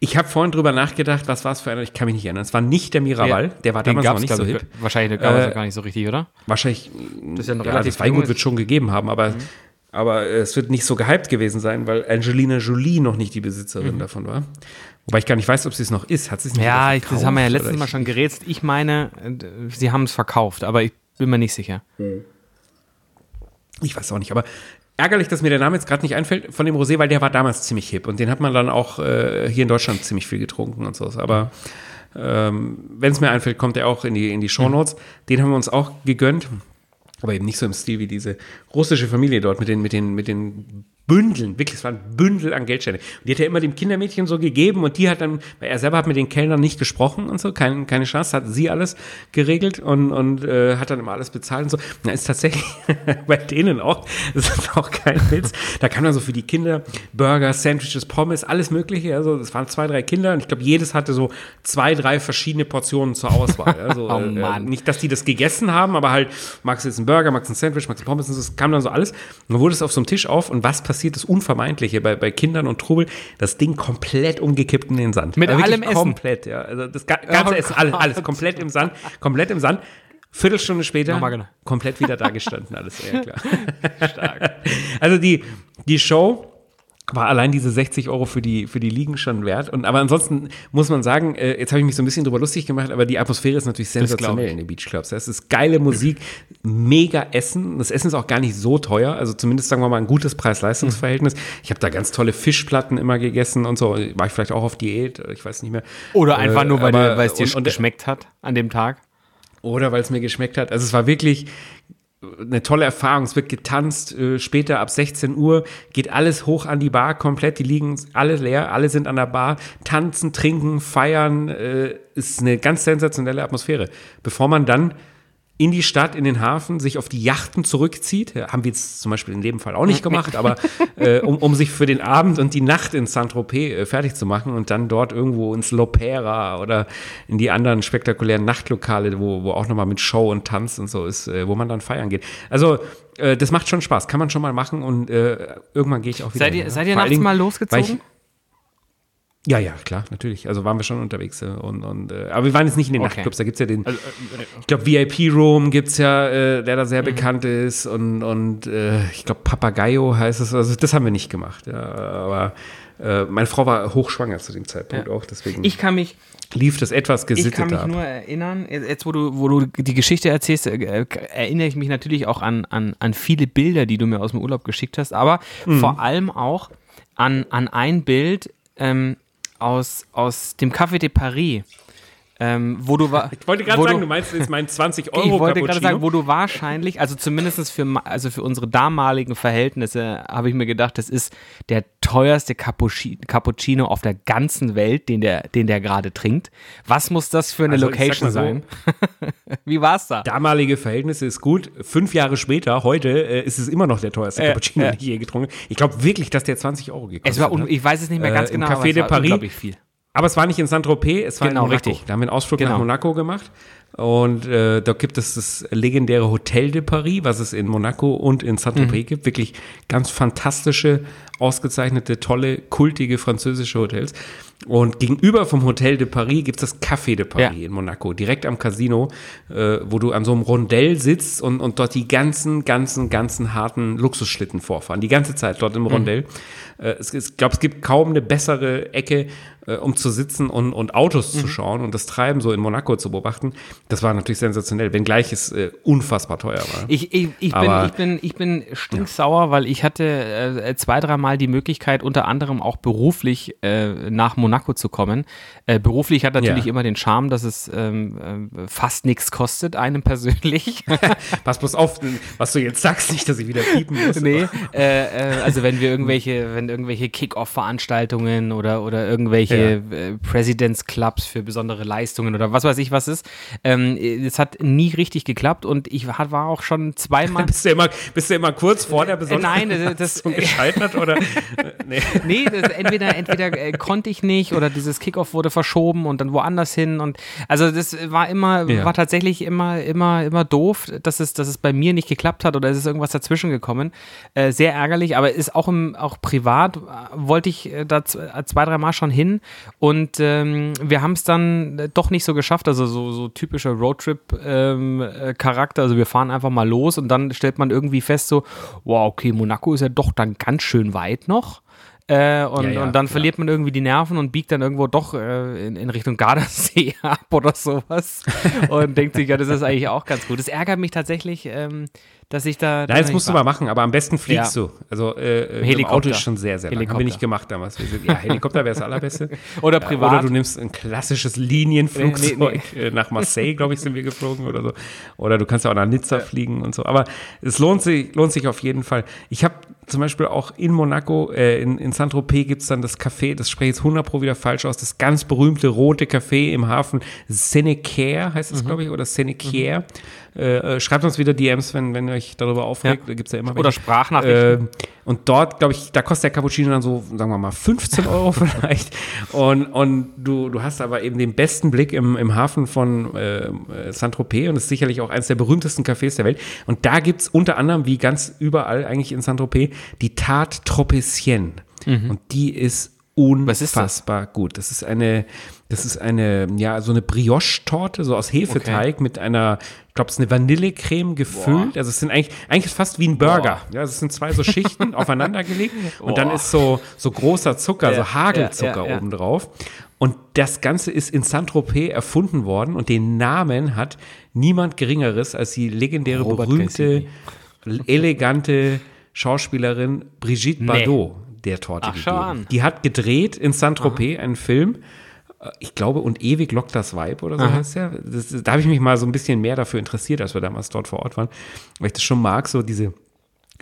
Ich habe vorhin drüber nachgedacht, was war es für einer, ich kann mich nicht erinnern. Es war nicht der Miraval, der war damals noch nicht so hip. ich, Wahrscheinlich gab es Äh, ja gar nicht so richtig, oder? Wahrscheinlich, Das ist ja ein ja, relativ das Weingut wird schon gegeben haben, aber, aber es wird nicht so gehypt gewesen sein, weil Angelina Jolie noch nicht die Besitzerin davon war. Wobei ich gar nicht weiß, ob sie es noch ist. Hat sie es nicht Ja, ich, das haben wir ja verkauft letztes Mal schon gerätselt. Ich meine, äh, sie haben es verkauft, aber ich bin mir nicht sicher. Ich weiß auch nicht, aber ärgerlich, dass mir der Name jetzt gerade nicht einfällt von dem Rosé, weil der war damals ziemlich hip und den hat man dann auch äh, hier in Deutschland ziemlich viel getrunken und so. Aber ähm, wenn es mir einfällt, kommt er auch in die, in die Shownotes. Den haben wir uns auch gegönnt. Aber eben nicht so im Stil wie diese russische Familie dort mit den, mit den, mit den Bündeln, wirklich, es waren Bündel an Geldscheine. Und die hat er immer dem Kindermädchen so gegeben und die hat dann, weil er selber hat mit den Kellnern nicht gesprochen und so, kein, keine Chance, hat sie alles geregelt und, und äh, hat dann immer alles bezahlt und so. Da ist tatsächlich [laughs] bei denen auch, das ist auch kein Witz, da kam dann so für die Kinder Burger, Sandwiches, Pommes, alles mögliche. Also es waren zwei, drei Kinder und ich glaube, jedes hatte so zwei, drei verschiedene Portionen zur Auswahl. [laughs] Also, Oh äh, Mann. nicht, dass die das gegessen haben, aber halt, magst du jetzt einen Burger, magst du ein Sandwich, magst du Pommes und so, es kam dann so alles. Und dann wurde es auf so einem Tisch auf und was passiert? Passiert das Unvermeidliche bei, bei Kindern und Trubel, das Ding komplett umgekippt in den Sand. Mit Also allem Essen? Komplett, ja. Also das ga- ganze Oh Essen, alles, alles komplett im Sand, komplett im Sand. Viertelstunde später genau. komplett wieder da gestanden, alles, ja klar. [laughs] Stark. Also die, die Show war allein diese 60 Euro für die, für die Ligen schon wert. Und, aber ansonsten muss man sagen, äh, jetzt habe ich mich so ein bisschen drüber lustig gemacht, aber die Atmosphäre ist natürlich sensationell in den Beachclubs. Es ist geile Musik, mega Essen. Das Essen ist auch gar nicht so teuer. Also zumindest sagen wir mal ein gutes Preis-Leistungs-Verhältnis. Ich habe da ganz tolle Fischplatten immer gegessen und so. War ich vielleicht auch auf Diät? Ich weiß nicht mehr. Oder einfach Äh, nur, weil, aber- dir- weil es dir und- und- geschmeckt hat an dem Tag. oder weil es mir geschmeckt hat. Also es war wirklich eine tolle Erfahrung. Es wird getanzt. Äh, später ab 16 Uhr geht alles hoch an die Bar komplett. Die liegen alle leer. Alle sind an der Bar. Tanzen, trinken, feiern. Äh, ist eine ganz sensationelle Atmosphäre. Bevor man dann in die Stadt, in den Hafen, sich auf die Yachten zurückzieht. Haben wir jetzt zum Beispiel in dem Fall auch nicht gemacht, aber [laughs] äh, um, um sich für den Abend und die Nacht in Saint-Tropez äh, fertig zu machen und dann dort irgendwo ins Lopera oder in die anderen spektakulären Nachtlokale, wo, wo auch nochmal mit Show und Tanz und so ist, äh, wo man dann feiern geht. Also, äh, das macht schon Spaß, kann man schon mal machen und äh, irgendwann gehe ich auch wieder. Seid ihr, hin, ja. seid ihr nachts Dingen, mal losgezogen? Ja, ja, klar, natürlich. Also waren wir schon unterwegs. äh, Und, und, äh, aber wir waren jetzt nicht in den Okay. Nachtclubs. Da gibt es ja den, ich glaube, VIP Room gibt es ja, äh, der da sehr bekannt ist. Und, und äh, ich glaube, Papagayo heißt es. Also das haben wir nicht gemacht. Ja, aber äh, meine Frau war hochschwanger zu dem Zeitpunkt auch. Deswegen ich kann mich, lief das etwas ich kann gesitteter mich ab. nur erinnern, jetzt wo du, wo du die Geschichte erzählst, äh, erinnere ich mich natürlich auch an, an, an viele Bilder, die du mir aus dem Urlaub geschickt hast, aber Mhm. vor allem auch an, an ein Bild ähm, aus, aus dem Café de Paris. Ähm, wo du war, Ich wollte gerade sagen, du, du meinst jetzt mein [laughs] 20 Ich Euro wollte gerade sagen, wo du wahrscheinlich, also zumindest für, also für unsere damaligen Verhältnisse, habe ich mir gedacht, das ist der teuerste Cappucci- Cappuccino auf der ganzen Welt, den der, den der gerade trinkt. Was muss das für eine Also, ich Location so, sein? [laughs] Wie war's da? Damalige Verhältnisse ist gut. Fünf Jahre später, heute, äh, ist es immer noch der teuerste Äh, Cappuccino, äh. den ich je getrunken habe. Ich glaube wirklich, dass der 20 Euro gekostet Es war, hat. ich weiß es nicht mehr Äh, ganz im genau, Café aber es de war Paris. viel. Aber es war nicht in Saint-Tropez, es war Genau, in Monaco. richtig. Da haben wir einen Ausflug Genau. nach Monaco gemacht. Und äh, da gibt es das legendäre Hotel de Paris, was es in Monaco und in Saint-Tropez Mhm. gibt. Wirklich ganz fantastische, ausgezeichnete, tolle, kultige französische Hotels. Und gegenüber vom Hotel de Paris gibt es das Café de Paris Ja. in Monaco, direkt am Casino, äh, wo du an so einem Rondell sitzt und, und dort die ganzen, ganzen, ganzen harten Luxusschlitten vorfahren. Die ganze Zeit dort im Rondell. Äh, es, ich glaube, es gibt kaum eine bessere Ecke, äh, um zu sitzen und, und Autos zu schauen und das Treiben so in Monaco zu beobachten. Das war natürlich sensationell, wenngleich es äh, unfassbar teuer war. Ich, ich, ich, bin, Aber- ich, bin, ich bin stinksauer, weil ich hatte äh, zwei, dreimal die Möglichkeit, unter anderem auch beruflich äh, nach Monaco zu kommen. Äh, beruflich hat natürlich Ja. immer den Charme, dass es ähm, äh, fast nichts kostet, einem persönlich. [laughs] Pass bloß auf, was du jetzt sagst, nicht, dass ich wieder piepen muss. nee, äh, äh, also wenn wir irgendwelche, wenn irgendwelche Kick-Off-Veranstaltungen oder, oder irgendwelche äh, Presidents Clubs für besondere Leistungen oder was weiß ich was ist, ähm, es hat nie richtig geklappt und ich war auch schon zweimal [laughs] Bist du, immer, bist du immer kurz vor der Äh, besonderen nein, das- Leistung [laughs] gescheitert oder? Nee. [laughs] Nee, das, entweder, entweder äh, konnte ich nicht oder dieses Kickoff wurde verschoben und dann woanders hin und also das war immer, Ja. war tatsächlich immer, immer, immer doof, dass es, dass es bei mir nicht geklappt hat oder es ist irgendwas dazwischen gekommen. Äh, sehr ärgerlich, aber ist auch im, auch privat äh, wollte ich da zwei, drei Mal schon hin und ähm, wir haben es dann äh, doch nicht so geschafft, also so, so typischer Roadtrip-Charakter, also wir fahren einfach mal los und dann stellt man irgendwie fest so, wow, okay, Monaco ist ja doch dann ganz schön weit noch. Äh, und, Ja, ja, und dann klar. verliert man irgendwie die Nerven und biegt dann irgendwo doch äh, in, in Richtung Gardasee [laughs] ab oder sowas und denkt sich, ja, das ist eigentlich auch ganz gut. Es ärgert mich tatsächlich, ähm, dass ich da. Nein, das musst du mal machen, aber am besten fliegst Ja. du. Also äh, Helikopter. Helikopter. Auto ist schon sehr, sehr lang. Haben wir Helikopter. nicht gemacht damals. Sind, ja, Helikopter wäre das allerbeste. [laughs] Oder Ja, privat. Oder du nimmst ein klassisches Linienflugzeug. Nee, Äh, Nach Marseille, glaube ich, sind wir geflogen oder so. Oder du kannst ja auch nach Nizza fliegen und so. Aber es lohnt sich, lohnt sich auf jeden Fall. Ich habe zum Beispiel auch in Monaco, äh, in, in Saint-Tropez gibt es dann das Café, das spreche ich jetzt 100 pro wieder falsch aus, das ganz berühmte rote Café im Hafen Senecaire heißt Mhm. es, glaube ich, oder Senecaire. Äh, äh, schreibt uns wieder DMs, wenn, wenn ihr euch darüber aufregt. Ja. Da gibt's ja immer Oder welche. Sprachnachrichten. Äh, und dort, glaube ich, da kostet der Cappuccino dann so, sagen wir mal, 15 Euro [laughs] vielleicht. Und, und du, du hast aber eben den besten Blick im, im Hafen von äh, Saint-Tropez und ist sicherlich auch eines der berühmtesten Cafés der Welt. Und da gibt's unter anderem, wie ganz überall eigentlich in Saint-Tropez, die Tarte Tropecienne. Und die ist Mhm. Was ist das? unfassbar gut. Das ist eine, das ist eine, ja, so eine Brioche-Torte, so aus Hefeteig mit einer, ich glaube, es ist eine Vanillecreme gefüllt. Also es sind eigentlich, eigentlich ist fast wie ein Burger. Ja, also es sind zwei so Schichten [laughs] aufeinander gelegt und dann Boah. ist so, so großer Zucker, Ja, so Hagelzucker ja, ja, ja. oben drauf. Und das Ganze ist in Saint-Tropez erfunden worden und den Namen hat niemand Geringeres als die legendäre, Robert berühmte, elegante Schauspielerin Brigitte Bardot, der Torte Ach, gegeben. Die hat gedreht in Saint-Tropez einen Film, ich glaube, und ewig lockt das Weib oder so heißt der. Das, da habe ich mich mal so ein bisschen mehr dafür interessiert, als wir damals dort vor Ort waren, weil ich das schon mag, so diese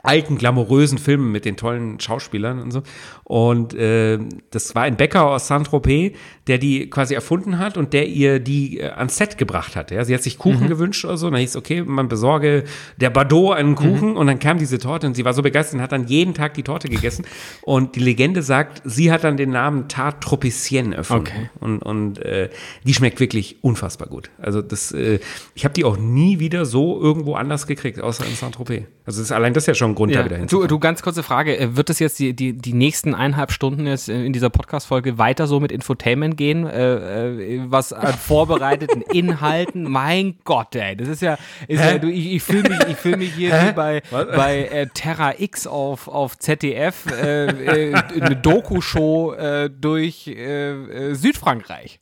alten, glamourösen Filme mit den tollen Schauspielern und so. Und äh, das war ein Bäcker aus Saint-Tropez, der die quasi erfunden hat und der ihr die äh, ans Set gebracht hat. Ja? Sie hat sich Kuchen gewünscht oder so. Und dann hieß okay, man besorge der Bardot einen Kuchen. Und dann kam diese Torte und sie war so begeistert und hat dann jeden Tag die Torte gegessen. [laughs] Und die Legende sagt, sie hat dann den Namen Tarte Tropicienne erfunden. Okay. Und, und äh, die schmeckt wirklich unfassbar gut. Also das, äh, ich habe die auch nie wieder so irgendwo anders gekriegt, außer in Saint-Tropez. Also das, allein das ist ja schon ein Grund, da wieder Du, hinzufahren. du, ganz kurze Frage. äh, Wird es jetzt die, die, die nächsten eineinhalb Stunden jetzt äh, in dieser Podcast-Folge weiter so mit Infotainment gehen? Äh, äh, was an [laughs] vorbereiteten Inhalten? Mein Gott, ey. Das ist ja, ist ja du, ich, ich fühle mich, ich fühl mich hier wie bei, bei äh, Terra X auf, auf ZDF, äh, äh, eine Doku-Show äh, durch äh, Südfrankreich.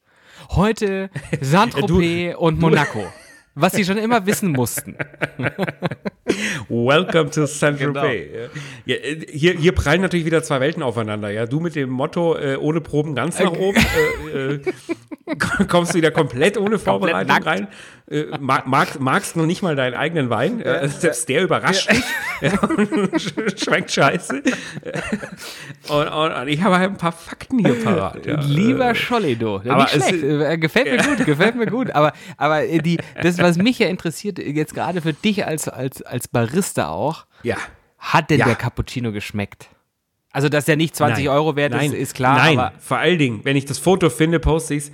Heute [laughs] Saint-Tropez und Monaco. Was sie schon immer wissen mussten. Welcome to Saint-Tropez. Genau. Ja, äh, hier, hier prallen natürlich wieder zwei Welten aufeinander. Ja, du mit dem Motto äh, ohne Proben ganz nach oben, äh, äh, [laughs] kommst du wieder komplett ohne Vorbereitung nackt. rein. Äh, mag, magst, magst noch nicht mal deinen eigenen Wein. Ja, selbst der überrascht dich. Ja, und [laughs] sch- schmeckt scheiße. Und, und, und ich habe halt ein paar Fakten hier parat. Ja. Lieber Schollido. Ja, aber nicht es- schlecht. Äh, gefällt mir gut, gefällt mir gut. Aber, aber äh, die, das, was mich ja interessiert, jetzt gerade für dich als, als, als Barista auch, Ja. hat denn Ja. der Cappuccino geschmeckt? Also, dass der nicht 20 Nein. Euro wert Nein. ist, ist klar. Nein, vor allen Dingen, wenn ich das Foto finde, poste ich es.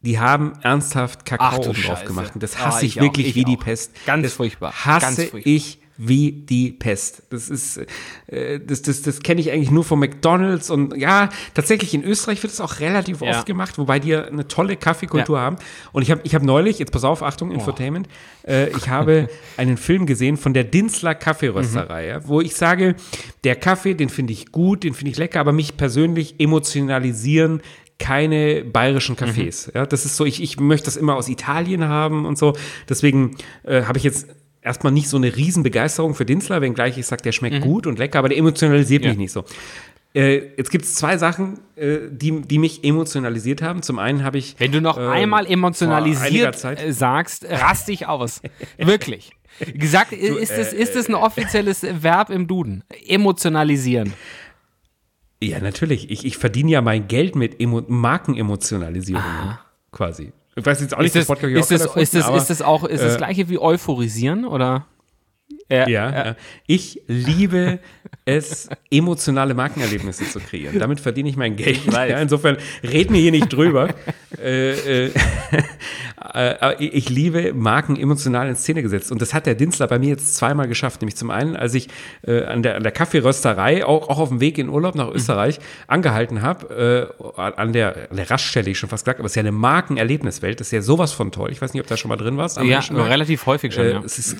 Die haben ernsthaft Kakao oben drauf gemacht. Und das Ah, hasse ich ich, wirklich auch, ich wie die auch. Pest. Ganz das furchtbar. Hasse Ganz furchtbar. ich wie die Pest. Das ist, äh, das, das, das kenne ich eigentlich nur von McDonalds und ja, tatsächlich in Österreich wird es auch relativ Ja. oft gemacht, wobei die eine tolle Kaffeekultur Ja. haben. Und ich habe ich hab neulich, jetzt pass auf, Achtung, Infotainment, äh, ich habe [laughs] einen Film gesehen von der Dinsler Kaffeerösterei, Mhm. wo ich sage, der Kaffee, den finde ich gut, den finde ich lecker, aber mich persönlich emotionalisieren keine bayerischen Mhm. Cafés. Ja, das ist so, ich, ich möchte das immer aus Italien haben und so. Deswegen äh, habe ich jetzt erstmal nicht so eine Riesenbegeisterung für Dinsler, wenngleich ich sage, der schmeckt gut und lecker, aber der emotionalisiert Mhm. Ja. mich nicht so. Äh, jetzt gibt es zwei Sachen, äh, die, die mich emotionalisiert haben. Zum einen habe ich. wenn du noch ähm, einmal emotionalisiert äh, sagst, rast dich aus. [laughs] Wirklich. Gesagt, ist, das, ist das ein offizielles Verb im Duden? Emotionalisieren. Ja, natürlich. Ich, ich verdiene ja mein Geld mit Emo Markenemotionalisierung quasi. Ich weiß jetzt auch nicht, Ist das, Podcast hab ich ist, das, ist, das, ist das auch ist das äh, gleiche wie euphorisieren oder? Ja, Ja, ja. ich liebe es, emotionale Markenerlebnisse zu kreieren. Damit verdiene ich mein Geld. weiß. Ja, insofern red mir hier nicht drüber. äh, äh, [laughs] äh, ich ich liebe Marken emotional in Szene gesetzt. Und das hat der Dinsler bei mir jetzt zweimal geschafft. Nämlich zum einen, als ich äh, an, der, an der Kaffeerösterei, auch, auch auf dem Weg in Urlaub nach Österreich, angehalten habe, äh, an, der, an der Raststelle, ich schon fast gesagt, aber es ist ja eine Markenerlebniswelt. Das ist ja sowas von toll. Ich weiß nicht, ob da schon mal drin warst. ja relativ häufig schon, Äh, ja. Es ist,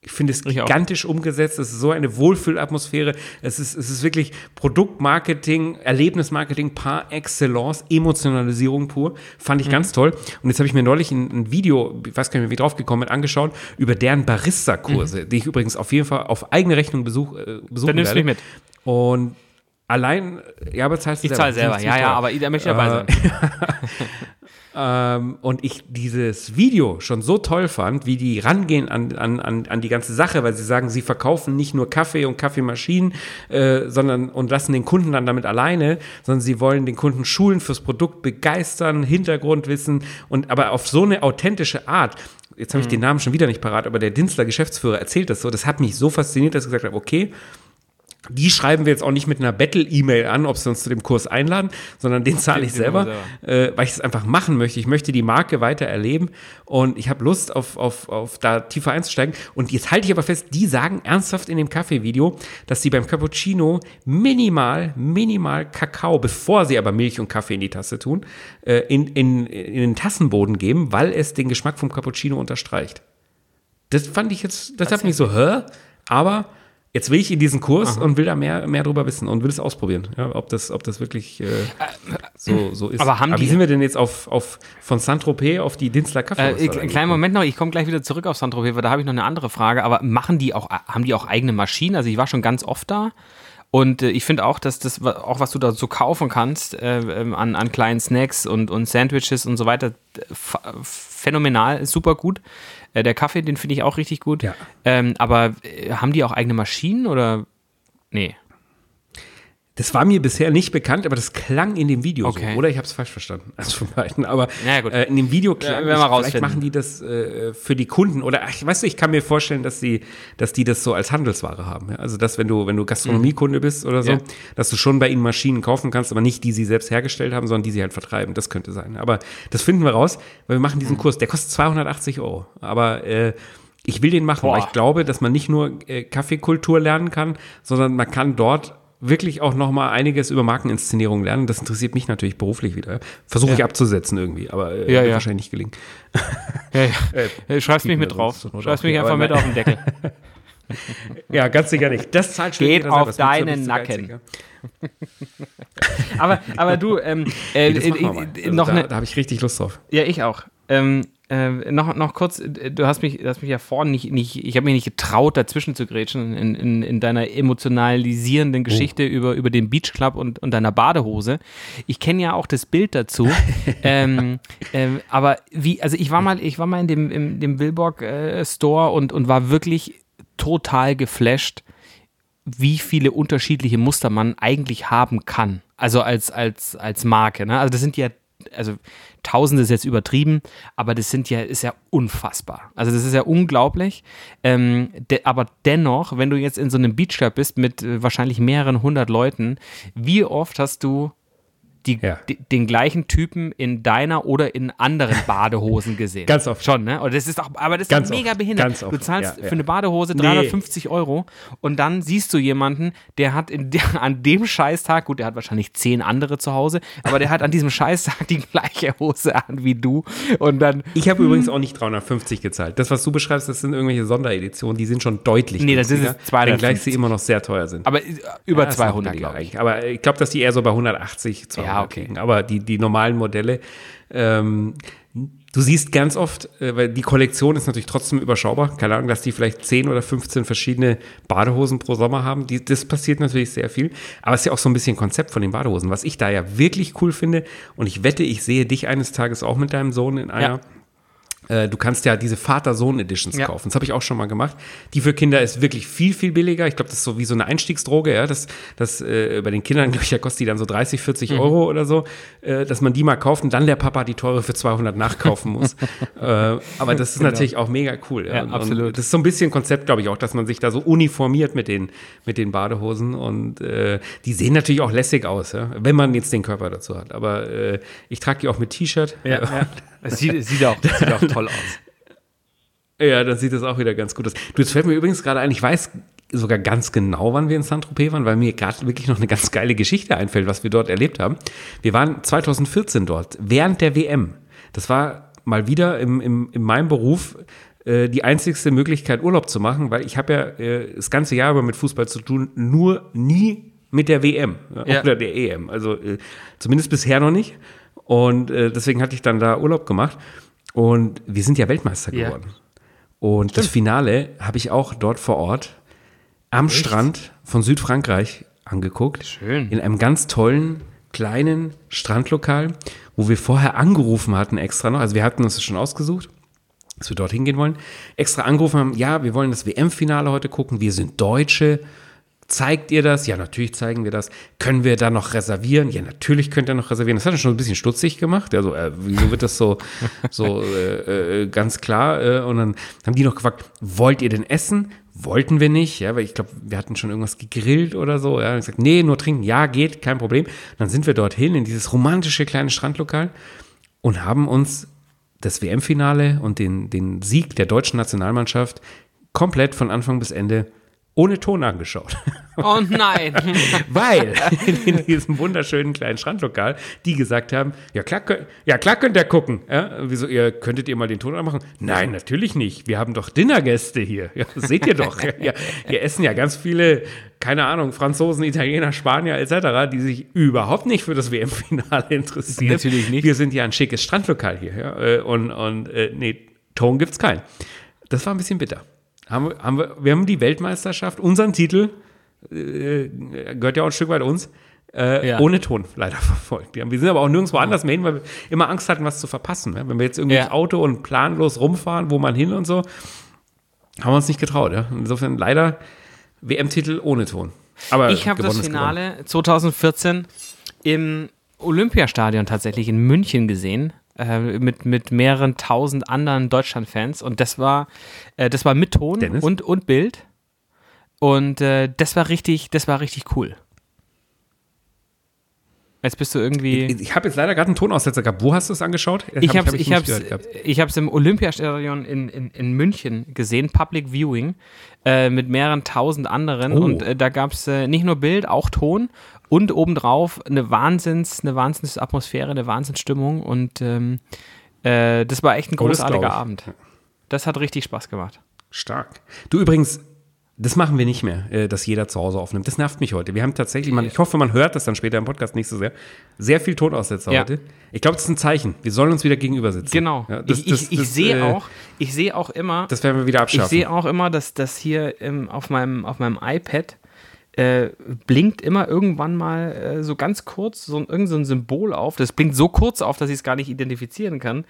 ich finde es gigantisch umgesetzt. Es ist so eine Wohlfühlatmosphäre. Es ist, es ist wirklich Produktmarketing, Erlebnismarketing par excellence, Emotionalisierung pur. Fand ich Mhm. ganz toll. Und jetzt habe ich mir neulich ein, ein Video, ich weiß gar nicht mehr, wie drauf gekommen bin, angeschaut, über deren Barista-Kurse, die ich übrigens auf jeden Fall auf eigene Rechnung besuch, äh, besuchen Mhm. Dann nimmst du werde. mich mit. Und allein, ja, aber zahlst du Ich zahle selber, ja, ja, aber da möchte ich dabei sein. [laughs] [laughs] ähm, und ich dieses Video schon so toll fand, wie die rangehen an, an, an, an die ganze Sache, weil sie sagen, sie verkaufen nicht nur Kaffee und Kaffeemaschinen, äh, sondern und lassen den Kunden dann damit alleine, sondern sie wollen den Kunden schulen fürs Produkt, begeistern, Hintergrundwissen und aber auf so eine authentische Art jetzt habe ich den Namen schon wieder nicht parat, aber der Dinzler Geschäftsführer erzählt das so. Das hat mich so fasziniert, dass ich gesagt habe, okay, die schreiben wir jetzt auch nicht mit einer Battle-E-Mail an, ob sie uns zu dem Kurs einladen, sondern den zahle ich selber, selber. äh, weil ich es einfach machen möchte. Ich möchte die Marke weiter erleben und ich habe Lust, auf, auf, auf da tiefer einzusteigen. Und jetzt halte ich aber fest, die sagen ernsthaft in dem Kaffee-Video, dass sie beim Cappuccino minimal, minimal Kakao, bevor sie aber Milch und Kaffee in die Tasse tun, äh, in, in, in den Tassenboden geben, weil es den Geschmack vom Cappuccino unterstreicht. Das fand ich jetzt, das hat mich so, hä? Aber jetzt will ich in diesen Kurs und will da mehr, mehr drüber wissen und will es ausprobieren, ja, ob, das, ob das wirklich äh, so, so ist. Aber haben wie die- sind wir denn jetzt auf, auf von Saint-Tropez auf die Dinzler Kaffee? Äh, einen kleinen Moment noch, ich komme gleich wieder zurück auf Saint-Tropez, weil da habe ich noch eine andere Frage. Aber machen die auch, haben die auch eigene Maschinen? Also ich war schon ganz oft da. Und äh, ich finde auch, dass das, auch was du da so kaufen kannst äh, ähm, an, an kleinen Snacks und, und Sandwiches und so weiter, äh, ph- phänomenal, super gut. Äh, der Kaffee, den finde ich auch richtig gut. Ja. Ähm, aber äh, haben die auch eigene Maschinen oder? Nee. Das war mir bisher nicht bekannt, aber das klang in dem Video Okay. so. Oder ich habe es falsch verstanden. Also von beiden. Aber Ja, äh, in dem Video klang Ja, wir vielleicht machen die das äh, für die Kunden. Oder ach, weißt du, ich kann mir vorstellen, dass die, dass die das so als Handelsware haben. Ja? Also dass, wenn du, wenn du Gastronomiekunde bist oder so, Ja. dass du schon bei ihnen Maschinen kaufen kannst, aber nicht die sie selbst hergestellt haben, sondern die sie halt vertreiben. Das könnte sein. Aber das finden wir raus, weil wir machen diesen Mhm. Kurs. Der kostet 280 Euro. Aber äh, ich will den machen, weil Boah. ich glaube, dass man nicht nur äh, Kaffeekultur lernen kann, sondern man kann dort wirklich auch noch mal einiges über Markeninszenierung lernen. Das interessiert mich natürlich beruflich wieder. Versuche ich abzusetzen irgendwie, aber äh, Ja, wird ja. wahrscheinlich nicht gelingen. [laughs] Ja, ja. Schreibst mich mit drauf. okay, mich einfach mit auf den Deckel. [laughs] Ja, ganz sicher nicht. Das zahlt Geht Schlesinger auf deinen Nacken. ja. [laughs] Aber, aber du, ähm, äh, Nee, äh, Also noch da, eine, da habe ich richtig Lust drauf. Ja, ich auch. Ähm, äh, noch, noch kurz, äh, du hast mich, hast mich ja vorhin nicht, nicht ich habe mich nicht getraut, dazwischen zu grätschen in, in, in deiner emotionalisierenden Geschichte über, über den Beach Club und, und deiner Badehose. Ich kenne ja auch das Bild dazu. [laughs] ähm, ähm, aber wie, also ich war mal, ich war mal in dem, im, dem Wilborg äh, Store und, und war wirklich total geflasht, wie viele unterschiedliche Muster man eigentlich haben kann. Also als, als, als Marke. Ne? Also das sind ja, also Tausende ist jetzt übertrieben, aber das sind ja, ist ja unfassbar. Also das ist ja unglaublich. Ähm, de, aber dennoch, wenn du jetzt in so einem Beachclub bist mit äh, wahrscheinlich mehreren hundert Leuten, wie oft hast du die, Ja. die, den gleichen Typen in deiner oder in anderen Badehosen gesehen? Ganz oft. Schon, ne? Und das ist auch, aber das ist Ganz doch mega oft. behindert. Ganz Du oft. zahlst Ja, für eine Badehose 350 Euro und dann siehst du jemanden, der hat in der, an dem Scheißtag, gut, der hat wahrscheinlich zehn andere zu Hause, aber der hat an diesem Scheißtag die gleiche Hose an wie du und dann, Ich habe übrigens auch nicht 350 gezahlt. Das, was du beschreibst, das sind irgendwelche Sondereditionen, die sind schon deutlich Nee, das ist es 250. wenngleich sie immer noch sehr teuer sind. aber äh, über Ja, ist noch 200, billiger glaube ich. Aber ich glaube, dass die eher so bei 180, 200 Ja, okay. liegen. Aber die, die normalen Modelle, ähm, du siehst ganz oft, äh, weil die Kollektion ist natürlich trotzdem überschaubar. Keine Ahnung, dass die vielleicht 10 oder 15 verschiedene Badehosen pro Sommer haben. Die, das passiert natürlich sehr viel. Aber es ist ja auch so ein bisschen Konzept von den Badehosen. Was ich da ja wirklich cool finde, und ich wette, ich sehe dich eines Tages auch mit deinem Sohn in einer. Äh, Du kannst ja diese Vater-Sohn-Editions Ja. kaufen. Das habe ich auch schon mal gemacht. Die für Kinder ist wirklich viel, viel billiger. Ich glaube, das ist so wie so eine Einstiegsdroge. Ja? Das, das äh, bei den Kindern, [laughs] glaube ich, ja, kostet die dann so 30, 40 Mhm. Euro oder so, äh, dass man die mal kauft und dann der Papa die teure für 200 nachkaufen muss. [laughs] äh, aber das ist natürlich auch mega cool. Genau. Ja, und, absolut. Und das ist so ein bisschen Konzept, glaube ich, auch, dass man sich da so uniformiert mit den, mit den Badehosen. Und äh, die sehen natürlich auch lässig aus, ja? wenn man jetzt den Körper dazu hat. Aber äh, ich trage die auch mit T-Shirt. Ja, ja. Es sieht, sieht, auch, sieht auch toll aus. Ja, dann sieht das auch wieder ganz gut aus. Du, jetzt fällt mir übrigens gerade ein, ich weiß sogar ganz genau, wann wir in Saint-Tropez waren, weil mir gerade wirklich noch eine ganz geile Geschichte einfällt, was wir dort erlebt haben. Wir waren 2014 dort, während der WM. Das war mal wieder im, im, in meinem Beruf äh, die einzigste Möglichkeit, Urlaub zu machen, weil ich habe ja äh, das ganze Jahr über mit Fußball zu tun, nur nie mit der WM ja, Ja. oder der EM. Also äh, zumindest bisher noch nicht. Und äh, deswegen hatte ich dann da Urlaub gemacht. Und wir sind ja Weltmeister Ja. geworden. Und das Finale habe ich auch dort vor Ort am Strand von Südfrankreich angeguckt. Schön. In einem ganz tollen, kleinen Strandlokal, wo wir vorher angerufen hatten extra noch. Also wir hatten uns das schon ausgesucht, dass wir dorthin gehen wollen. Extra angerufen haben, ja, wir wollen das WM-Finale heute gucken. Wir sind Deutsche. Zeigt ihr das? Ja, natürlich zeigen wir das. Können wir da noch reservieren? Ja, natürlich könnt ihr noch reservieren. Das hat er schon ein bisschen stutzig gemacht. Also, äh, wieso wird das so, so äh, äh, ganz klar? Äh, und dann haben die noch gefragt, wollt ihr denn essen? Wollten wir nicht, ja, weil ich glaube, wir hatten schon irgendwas gegrillt oder so. Ja, und ich gesagt, nee, nur trinken. Ja, geht, kein Problem. Und dann sind wir dorthin in dieses romantische kleine Strandlokal und haben uns das WM-Finale und den, den Sieg der deutschen Nationalmannschaft komplett von Anfang bis Ende ohne Ton angeschaut. [laughs] Oh nein. [laughs] Weil in diesem wunderschönen kleinen Strandlokal die gesagt haben, ja klar, könnt, ja, klar könnt ihr gucken. Ja, wieso, ihr, könntet ihr mal den Ton anmachen? Nein, natürlich nicht. Wir haben doch Dinnergäste hier. Ja, seht ihr doch. [laughs] Ja, hier essen ja ganz viele, keine Ahnung, Franzosen, Italiener, Spanier etc., die sich überhaupt nicht für das WM-Finale interessieren. Natürlich nicht. Wir sind ja ein schickes Strandlokal hier. Ja, äh, und, und äh, nee, Ton gibt's keinen. Das war ein bisschen bitter. Haben, wir- haben wir, wir haben die Weltmeisterschaft, unseren Titel, äh, gehört ja auch ein Stück weit uns, äh, Ja. ohne Ton leider [laughs] verfolgt. Wir, sind aber auch nirgendwo anders mehr hin, weil wir immer Angst hatten, was zu verpassen. Ne? Wenn wir jetzt irgendwie Ja. ins Auto und planlos rumfahren, wo man hin und so, haben wir uns nicht getraut. Ja? Insofern leider WM-Titel ohne Ton. Aber Ich habe das ist gewonnen. Finale 2014 im Olympiastadion tatsächlich in München gesehen. Äh, mit, mit mehreren tausend anderen Deutschland-Fans. Und das war, äh, das war mit Ton Dennis? und, und Bild. Und äh, das war richtig, das war richtig cool. Jetzt bist du irgendwie. Ich, ich habe jetzt leider gerade einen Tonaussetzer gehabt. Wo hast du es angeschaut? Das Ich hab- habe hab ich hab's, gehabt. ich hab's im Olympiastadion in, in, in München gesehen, Public Viewing, äh, mit mehreren tausend anderen. Oh. Und äh, da gab es äh, nicht nur Bild, auch Ton und obendrauf eine Wahnsinns, eine Wahnsinnsatmosphäre, eine Wahnsinnsstimmung. Und ähm, äh, das war echt ein Oh, großartiger ich. Abend. Das hat richtig Spaß gemacht. Stark. Du übrigens, das machen wir nicht mehr, äh, dass jeder zu Hause aufnimmt. Das nervt mich heute. Wir haben tatsächlich, man, ich hoffe, man hört das dann später im Podcast nicht so sehr, sehr viel Tonaussetzer Ja. heute. Ich glaube, das ist ein Zeichen. Wir sollen uns wieder gegenüber sitzen. Genau. Ja, das, ich das, ich, ich das, sehe äh, auch, ich sehe auch immer, Das werden wir wieder Ich abschaffen. sehe auch immer, dass das hier ähm, auf, meinem, auf meinem iPad äh, blinkt immer irgendwann mal äh, so ganz kurz so ein, irgend so ein Symbol auf. Das blinkt so kurz auf, dass ich es gar nicht identifizieren kann.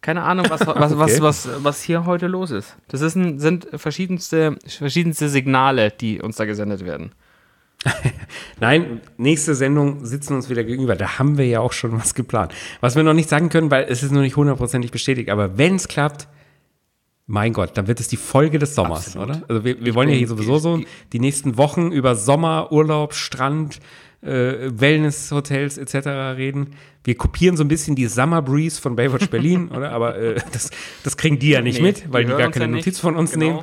Keine Ahnung, was, [laughs] was, was, Okay. was, was hier heute los ist. Das ist ein, sind verschiedenste, verschiedenste Signale, die uns da gesendet werden. [laughs] Nein, nächste Sendung sitzen uns wieder gegenüber. Da haben wir ja auch schon was geplant. Was wir noch nicht sagen können, weil es ist noch nicht hundertprozentig bestätigt. Aber wenn es klappt, mein Gott, dann wird es die Folge des Sommers, Absolut. oder? Also wir, wir wollen ja hier sowieso so die- die nächsten Wochen über Sommer, Urlaub, Strand, äh, Wellness-Hotels etc. reden. Wir kopieren so ein bisschen die Summer Breeze von Baywatch Berlin, [laughs] oder? Aber äh, das, das kriegen die ja nicht Nee, mit, weil die die, gar keine ja. Notiz von uns Genau. nehmen.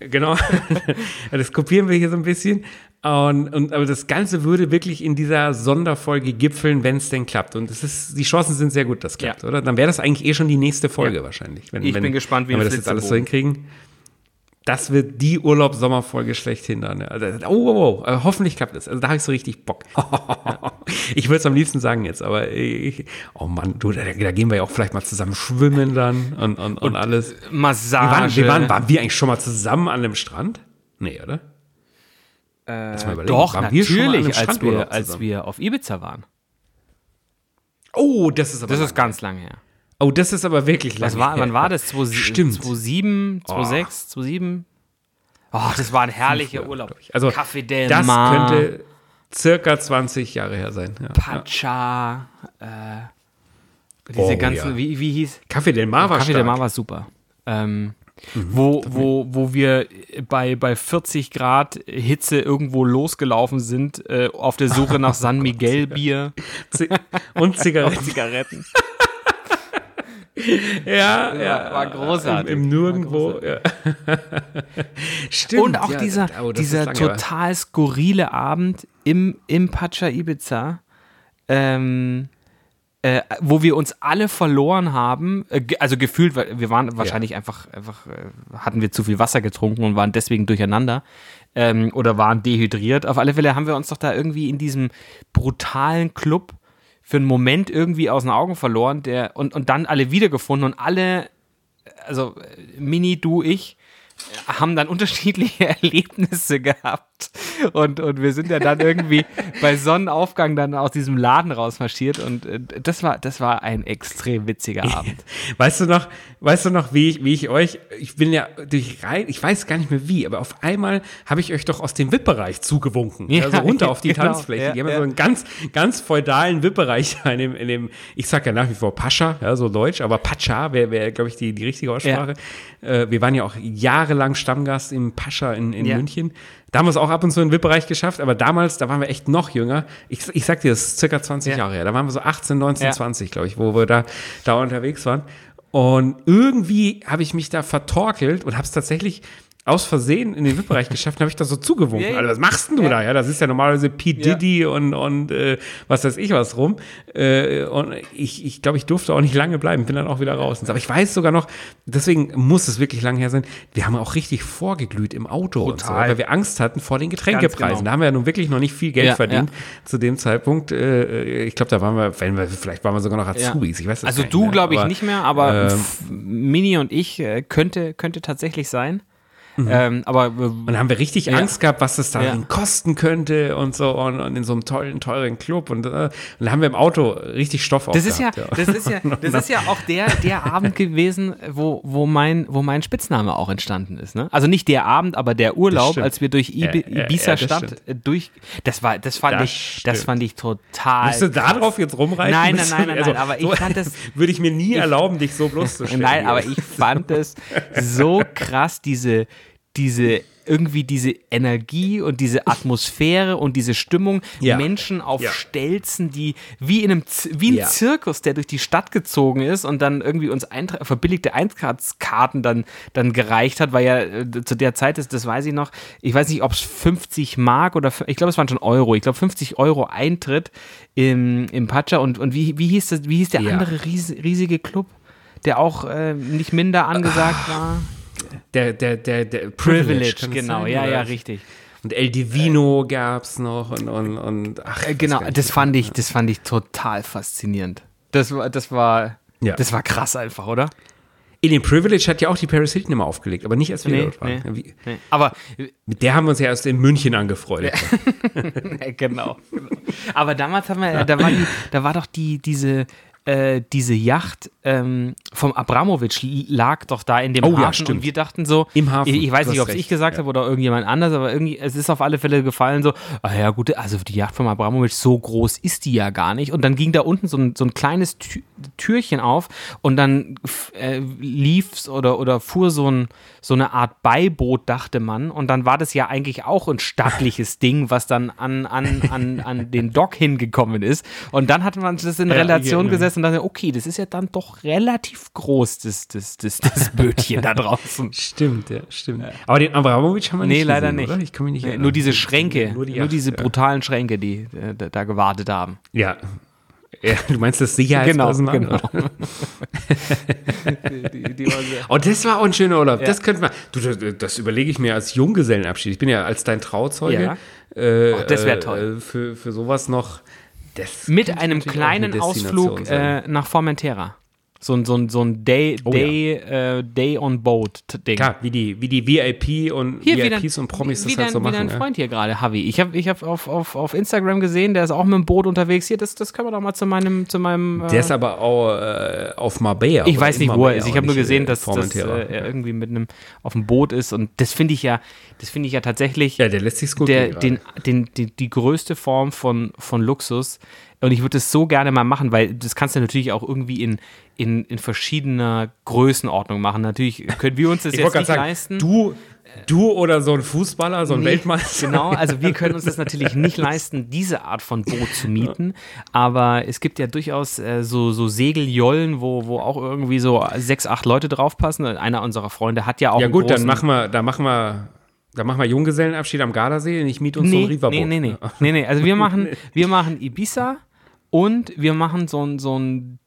Genau. [laughs] das kopieren wir hier so ein bisschen. Und, und, aber das Ganze würde wirklich in dieser Sonderfolge gipfeln, wenn es denn klappt. Und es ist, die Chancen sind sehr gut, dass klappt, Ja. oder? Dann wäre das eigentlich eh schon die nächste Folge Ja. wahrscheinlich. Wenn, Ich wenn, bin gespannt, wie wenn wir das jetzt alles so hinkriegen. Das wird die Urlaubs-Sommerfolge schlechthin dann. Also, Oh, oh, oh, äh, hoffentlich klappt es. Also da habe ich so richtig Bock. [laughs] ich würde es am liebsten sagen jetzt, aber ich, oh Mann, du, da, da gehen wir ja auch vielleicht mal zusammen schwimmen dann und, und, und alles. Wir Massage. waren, wir waren, waren wir eigentlich schon mal zusammen an dem Strand? Nee, oder? äh, mal überlegen. doch, Waren wir natürlich, als Strandurlaub wir, als wir auf Ibiza waren. Oh, das ist aber. Das ist lang. ganz lange her. Oh, das ist aber wirklich Was lange war, wann war das? 2007, Stimmt. 2007, 2006, 2007? Oh, das war ein herrlicher Früher, Urlaub. Also, Café del Das Mar, könnte circa 20 Jahre her sein. Ja. Pacha, äh, diese Oh, ganzen, ja. wie, wie hieß? Café del Mar war Café del stark. Mar war super. Ähm, wo, wo, wo wir bei, bei 40 Grad Hitze irgendwo losgelaufen sind, äh, auf der Suche nach San [laughs] Miguel Bier Und [laughs] Zigaretten. Zigaretten. [laughs] [laughs] ja, ja. war großartig. Im, im Nirgendwo. Ja. [laughs] Stimmt. Und auch ja, dieser, oh, dieser total skurrile Abend im, im Pacha Ibiza, ähm, äh, wo wir uns alle verloren haben, äh, also gefühlt, weil wir waren wahrscheinlich einfach, einfach äh, hatten wir zu viel Wasser getrunken und waren deswegen durcheinander ähm, oder waren dehydriert. Auf alle Fälle haben wir uns doch da irgendwie in diesem brutalen Club für einen Moment irgendwie aus den Augen verloren der, und, und dann alle wiedergefunden und alle, also äh, Mini, du, ich, haben dann unterschiedliche [laughs] Erlebnisse gehabt. Und, und wir sind ja dann irgendwie bei Sonnenaufgang dann aus diesem Laden rausmarschiert und äh, das war, das war ein extrem witziger Abend. Weißt du noch, weißt du noch, wie ich, wie ich euch, ich bin ja durch rein, ich weiß gar nicht mehr wie, aber auf einmal habe ich euch doch aus dem VIP-Bereich zugewunken. Ja, also runter auf die [laughs] genau, Tanzfläche. ja, die haben ja, ja. so einen ganz, ganz feudalen VIP-Bereich [laughs] in dem, in dem, ich sag ja nach wie vor Pascha, ja, so deutsch, aber Pacha wäre, wär, glaube ich, die, die richtige Aussprache. Äh, wir waren ja auch jahrelang Stammgast im Pascha in, in Ja. München. Da haben wir es auch ab und zu in den VIP-Bereich geschafft, aber damals, da waren wir echt noch jünger. Ich, ich sag dir, das ist circa 20 Ja. Jahre her. Da waren wir so 18, 19, Ja. 20, glaube ich, wo wir da, da unterwegs waren. Und irgendwie habe ich mich da vertorkelt und habe es tatsächlich aus Versehen in den VIP-Bereich geschafft und habe ich da so zugewunken. Ja, ja. Also, was machst denn du Ja. da? Ja, das ist ja normalerweise P. Ja. Diddy und, und äh, was weiß ich was rum. Äh, und ich, ich glaube, ich durfte auch nicht lange bleiben, bin dann auch wieder raus. Aber ich weiß sogar noch, deswegen muss es wirklich lange her sein, wir haben auch richtig vorgeglüht im Auto und so, Total. weil wir Angst hatten vor den Getränkepreisen. genau. Da haben wir ja nun wirklich noch nicht viel Geld Ja, verdient ja. zu dem Zeitpunkt. Äh, ich glaube, da waren wir, wenn wir, vielleicht waren wir sogar noch Azubis. Ich weiß das Also du glaube ich nicht mehr, aber ähm, Mini und ich äh, könnte, könnte tatsächlich sein. Ähm, aber äh, Und da haben wir richtig Ja. Angst gehabt, was das da Ja. kosten könnte und so und, und in so einem tollen, teuren Club. Und, äh, und da haben wir im Auto richtig Stoff das ist ja, aufgehabt, das ist ja, [laughs] das ist ja auch der, der [laughs] Abend gewesen, wo, wo mein, wo mein Spitzname auch entstanden ist. Ne? Also nicht der Abend, aber der Urlaub, als wir durch Ibi Ja, ja, Ibiza ja, Stadt äh, durch, das war, das fand Das ich, das fand ich total. Musst du da drauf jetzt rumreiten? Nein, nein, nein, nein, nein, aber ich fand das- [laughs] Würde ich mir nie erlauben, dich so bloßzustellen. Nein, aber ich fand es so krass, diese, diese, irgendwie diese Energie und diese Atmosphäre und diese Stimmung, Ja. Menschen auf Ja. Stelzen, die wie in einem Z wie ein Ja. Zirkus, der durch die Stadt gezogen ist und dann irgendwie uns Eintra verbilligte Eintrittskarten dann, dann gereicht hat, weil ja äh, zu der Zeit ist, das weiß ich noch, ich weiß nicht, ob es 50 Mark oder ich glaube, es waren schon Euro, ich glaube 50 Euro Eintritt im, im Pacha und, und wie, wie hieß das, wie hieß der andere ries riesige Club? der auch äh, nicht minder angesagt war. Der, der, der, der Privilege, es genau, sein, ja, oder? ja, richtig. Und El Divino gab's noch und, und, und ach, Äh, genau, nicht. das fand ich, das fand ich total faszinierend. Das war, das war, Ja. das war krass einfach, oder? In dem Privilege hat ja auch die Paris Hilton immer aufgelegt, aber nicht als wir Nee, dort waren. nee. Wie- Nee. Aber Mit der haben wir uns ja erst in München angefreundet. [laughs] äh, genau, genau. Aber damals haben wir, da war die, da war doch die, diese, äh, diese Yacht ähm, vom Abramowitsch lag doch da in dem Oh ja, Hafen stimmt. und wir dachten so, Im Hafen, ich, ich weiß nicht, ob es ich gesagt ja. habe oder irgendjemand anders, aber irgendwie, es ist auf alle Fälle gefallen so, ah ja gut, also die Yacht vom Abramowitsch, so groß ist die ja gar nicht und dann ging da unten so ein, so ein kleines Tü Türchen auf und dann äh, lief's oder, oder fuhr so, ein, so eine Art Beiboot, dachte man und dann war das ja eigentlich auch ein stattliches [laughs] Ding, was dann an, an, an, an den Dock hingekommen ist und dann hat man das in Ja, Relation genau. Und dachte, okay, das ist ja dann doch relativ groß, das, das, das, das [laughs] Bötchen da draußen. Stimmt, ja, stimmt. Aber den Abramowitsch haben wir Nee, nicht leider gesehen, nicht. Oder? Ich kann mich nicht Nee, erinnern. nur diese Schränke, Nur, nur, die Yacht, diese ja. brutalen Schränke, die äh, da, da gewartet haben. Ja. ja. Du meinst das Sicherheitspersonal? Genau, genau. [laughs] die, die sehr Oh, das war auch ein schöner Urlaub. Das könnte man. Du, das, das überlege ich mir als Junggesellenabschied. Ich bin ja als dein Trauzeuge. Ja. Äh, Ach, das wär toll. Äh, für, für sowas noch. Mit einem kleinen Ausflug äh, nach Formentera. So ein, so ein, so ein Day, Oh Day, äh, Day on Boat Ding. Klar, wie die, wie die VIP und Hier VIPs und Promis wie das halt dein, so wie machen. dein ja. Freund hier gerade, Javi. Ich habe ich hab auf, auf, auf Instagram gesehen, der ist auch mit dem Boot unterwegs. Hier, das, das können wir doch mal zu meinem, zu meinem. Äh, Der ist aber auch äh, auf Marbella. ich weiß nicht, wo er ist. Ich habe nur nicht, gesehen, äh, dass, dass äh, er irgendwie mit einem auf dem Boot ist und das finde ich ja, das finde ich ja tatsächlich ja, der lässt sich gut der, den, den, die, die größte Form von, von Luxus. Und ich würde es so gerne mal machen, weil das kannst du natürlich auch irgendwie in, in, in verschiedener Größenordnung machen. Natürlich können wir uns das Ich jetzt nicht sagen, leisten. du, du oder so ein Fußballer, so ein Nee, Weltmeister. Genau, also wir können uns das natürlich nicht [laughs] leisten, diese Art von Boot zu mieten. Aber es gibt ja durchaus äh, so, so Segeljollen, wo, wo auch irgendwie so sechs, acht Leute draufpassen. Einer unserer Freunde hat ja auch Ja gut, dann machen wir, da machen wir, da machen wir Junggesellenabschied am Gardasee und ich miete uns so ein nee, Riverboot. nee, nee, nee, [laughs] nee, nee. Also wir machen, wir machen Ibiza und wir machen so ein, so ein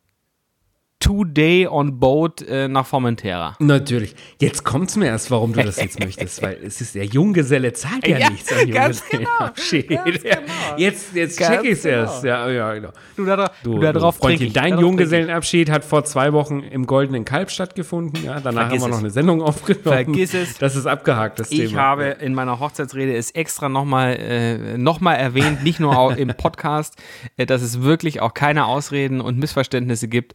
Two-Day on Boat äh, nach Formentera. Natürlich. Jetzt kommt es mir erst, warum du das jetzt [laughs] möchtest, weil es ist der Junggeselle zahlt ja, Ja, nichts an ganz Junggesellenabschied. genau, [laughs] ganz Ja, genau. Jetzt, jetzt Ganz check ich es genau. erst. Ja, ja, genau. Du, da, Du, du, da drauf Freundchen, ich. dein darauf Junggesellenabschied hat vor zwei Wochen im Goldenen Kalb stattgefunden. Ja, danach Vergiss haben wir noch es. eine Sendung aufgenommen. Vergiss es. Das ist abgehakt, das Ich Thema. habe in meiner Hochzeitsrede es extra nochmal äh, noch mal erwähnt, nicht nur auch im Podcast, äh, dass es wirklich auch keine Ausreden und Missverständnisse gibt.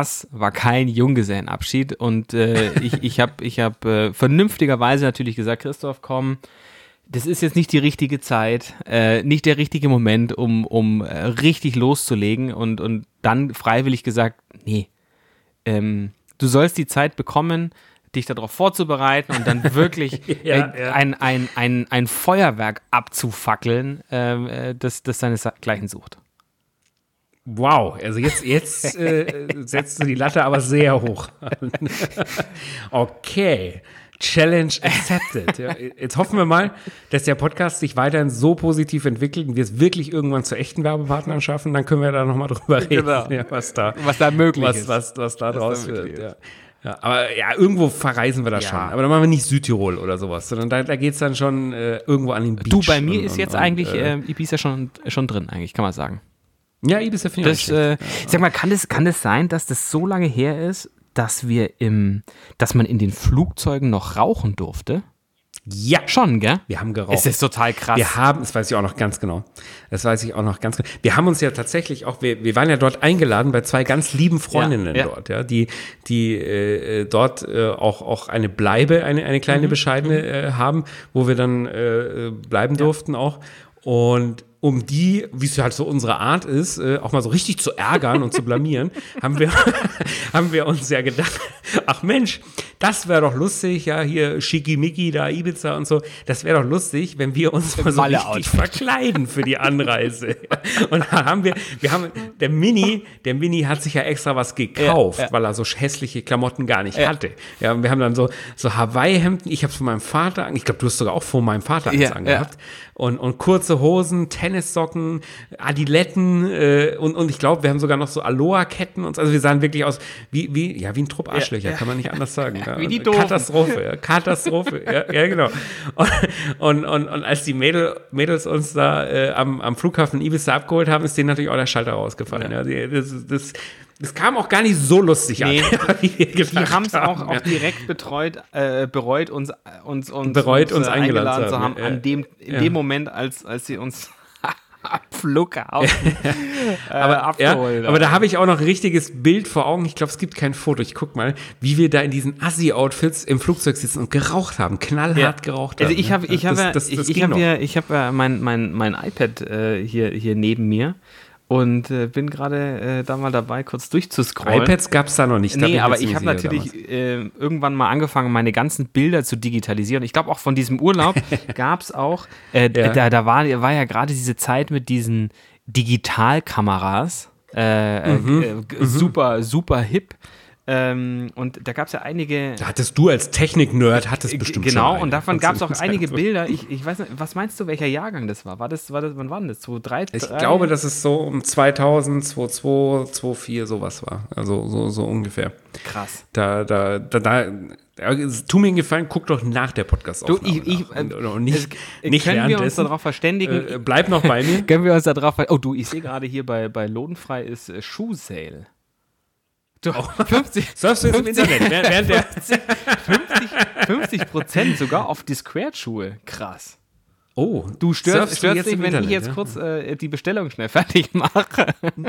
Das war kein Junggesellenabschied und äh, ich, ich habe ich hab, äh, vernünftigerweise natürlich gesagt, Christoph, komm, das ist jetzt nicht die richtige Zeit, äh, nicht der richtige Moment, um, um äh, richtig loszulegen und, und dann freiwillig gesagt, nee, ähm, du sollst die Zeit bekommen, dich darauf vorzubereiten und dann [laughs] wirklich Ja, äh, ja. Ein, ein, ein, ein Feuerwerk abzufackeln, ähm, äh, das, das seinesgleichen sucht. Wow, also jetzt, jetzt [laughs] äh, setzt du die Latte aber sehr hoch. [laughs] okay. Challenge accepted. Ja, jetzt hoffen wir mal, dass der Podcast sich weiterhin so positiv entwickelt und wir es wirklich irgendwann zu echten Werbepartnern schaffen. Dann können wir da nochmal drüber reden, Genau. [laughs] ja, was da, Was da möglich was, ist. was, was da draus da wird. Ja. Ja, aber ja, irgendwo verreisen wir das schon. Aber dann machen wir nicht Südtirol oder sowas, sondern da, da geht es dann schon äh, irgendwo an den Beach. Du, bei mir und, ist jetzt und, eigentlich Äh, äh, Ibiza schon, schon drin, eigentlich, kann man sagen. Ja, Ibiza finde ich Das, äh, Sag mal, kann das, kann das sein, dass das so lange her ist, dass wir im, dass man in den Flugzeugen noch rauchen durfte? Ja, Schon, gell? wir haben geraucht. Es ist total krass. Wir haben, das weiß ich auch noch ganz genau. Das weiß ich auch noch ganz genau. Wir haben uns ja tatsächlich auch, wir, wir waren ja dort eingeladen bei zwei ganz lieben Freundinnen Ja, ja. dort, ja, die, die äh, äh, dort äh, auch, auch eine Bleibe, eine, eine kleine Mhm. bescheidene äh, haben, wo wir dann äh, äh, bleiben durften auch. Und um die, wie es halt so unsere Art ist, äh, auch mal so richtig zu ärgern und zu blamieren, [laughs] haben wir, [laughs] haben wir uns ja gedacht, ach Mensch, das wäre doch lustig, ja, hier Schickimicki, da Ibiza und so, das wäre doch lustig, wenn wir uns mal so richtig verkleiden für die Anreise. [laughs] Und da haben wir, wir haben, der Mini, der Mini hat sich ja extra was gekauft, Ja, ja. weil er so hässliche Klamotten gar nicht hatte. Ja, und wir haben dann so, so Hawaii-Hemden, ich habe es von meinem Vater, ich glaube, du hast sogar auch von meinem Vater eins Ja, angehabt. Und, und kurze Hosen, Tennissocken, Adiletten äh, und, und ich glaube, wir haben sogar noch so Aloha-Ketten und so. Also wir sahen wirklich aus wie, wie, ja, wie ein Trupp Arschlöcher, kann man nicht anders sagen. [laughs] Ja, wie die Doofen. Katastrophe, ja, Katastrophe, ja, ja, genau. Und, und, und, und als die Mädel, Mädels uns da äh, am, am Flughafen Ibiza abgeholt haben, ist denen natürlich auch der Schalter rausgefallen. Ja. die, das, das, das kam auch gar nicht so lustig Nee. [laughs] an, Die haben es auch, auch ja. direkt betreut, äh, bereut, uns, uns, uns, Bereut, uns äh, eingeladen zu zu haben, haben. ja. An dem, in Ja. dem Moment, als, als sie uns am Flughafen [laughs] äh, aber, abgeholt ja, aber da habe ich auch noch ein richtiges Bild vor Augen. Ich glaube, es gibt kein Foto. Ich guck mal, wie wir da in diesen Assi-Outfits im Flugzeug sitzen und geraucht haben, knallhart Ja. geraucht Also haben. ich habe ich Das- habe das- das ich, ich habe ja ich habe ja mein mein mein iPad äh, hier hier neben mir und äh, bin gerade äh, da mal dabei kurz durchzuscrollen. iPads gab es da noch nicht. Nee, aber ich habe natürlich äh, irgendwann mal angefangen, meine ganzen Bilder zu digitalisieren. Ich glaube, auch von diesem Urlaub [laughs] gab es auch, äh, Ja. da, da war, war ja gerade diese Zeit mit diesen Digitalkameras. Äh, Mhm. äh, g- super, super hip. Ähm, und da gab es ja einige. Da hattest du als Technik-Nerd, hattest bestimmt genau, schon und davon gab es auch einige Bilder. Ich, ich weiß nicht, was meinst du, welcher Jahrgang das war? War das, war das wann war das? 2003? Ich glaube, dass es so um 2000, 2002, 2004 sowas war. Also so, so ungefähr. krass. Da, da, da, da, tu mir einen Gefallen, guck doch nach der podcast Du, ich, ich, nach. Und, äh, und nicht, es- nicht können wir uns darauf verständigen? Äh, bleib noch bei mir. [laughs] Können wir uns da drauf. Oh, du, ich sehe gerade hier bei, bei Lodenfrei ist äh, Shoe Du, 50, Surfst du jetzt im 50, Internet? Während, der, 50 Prozent sogar auf die Squared-Schuhe. Krass. oh, Du störst, störst jetzt dich, wenn Internet, ich jetzt ja? kurz äh, die Bestellung schnell [laughs] fertig mache.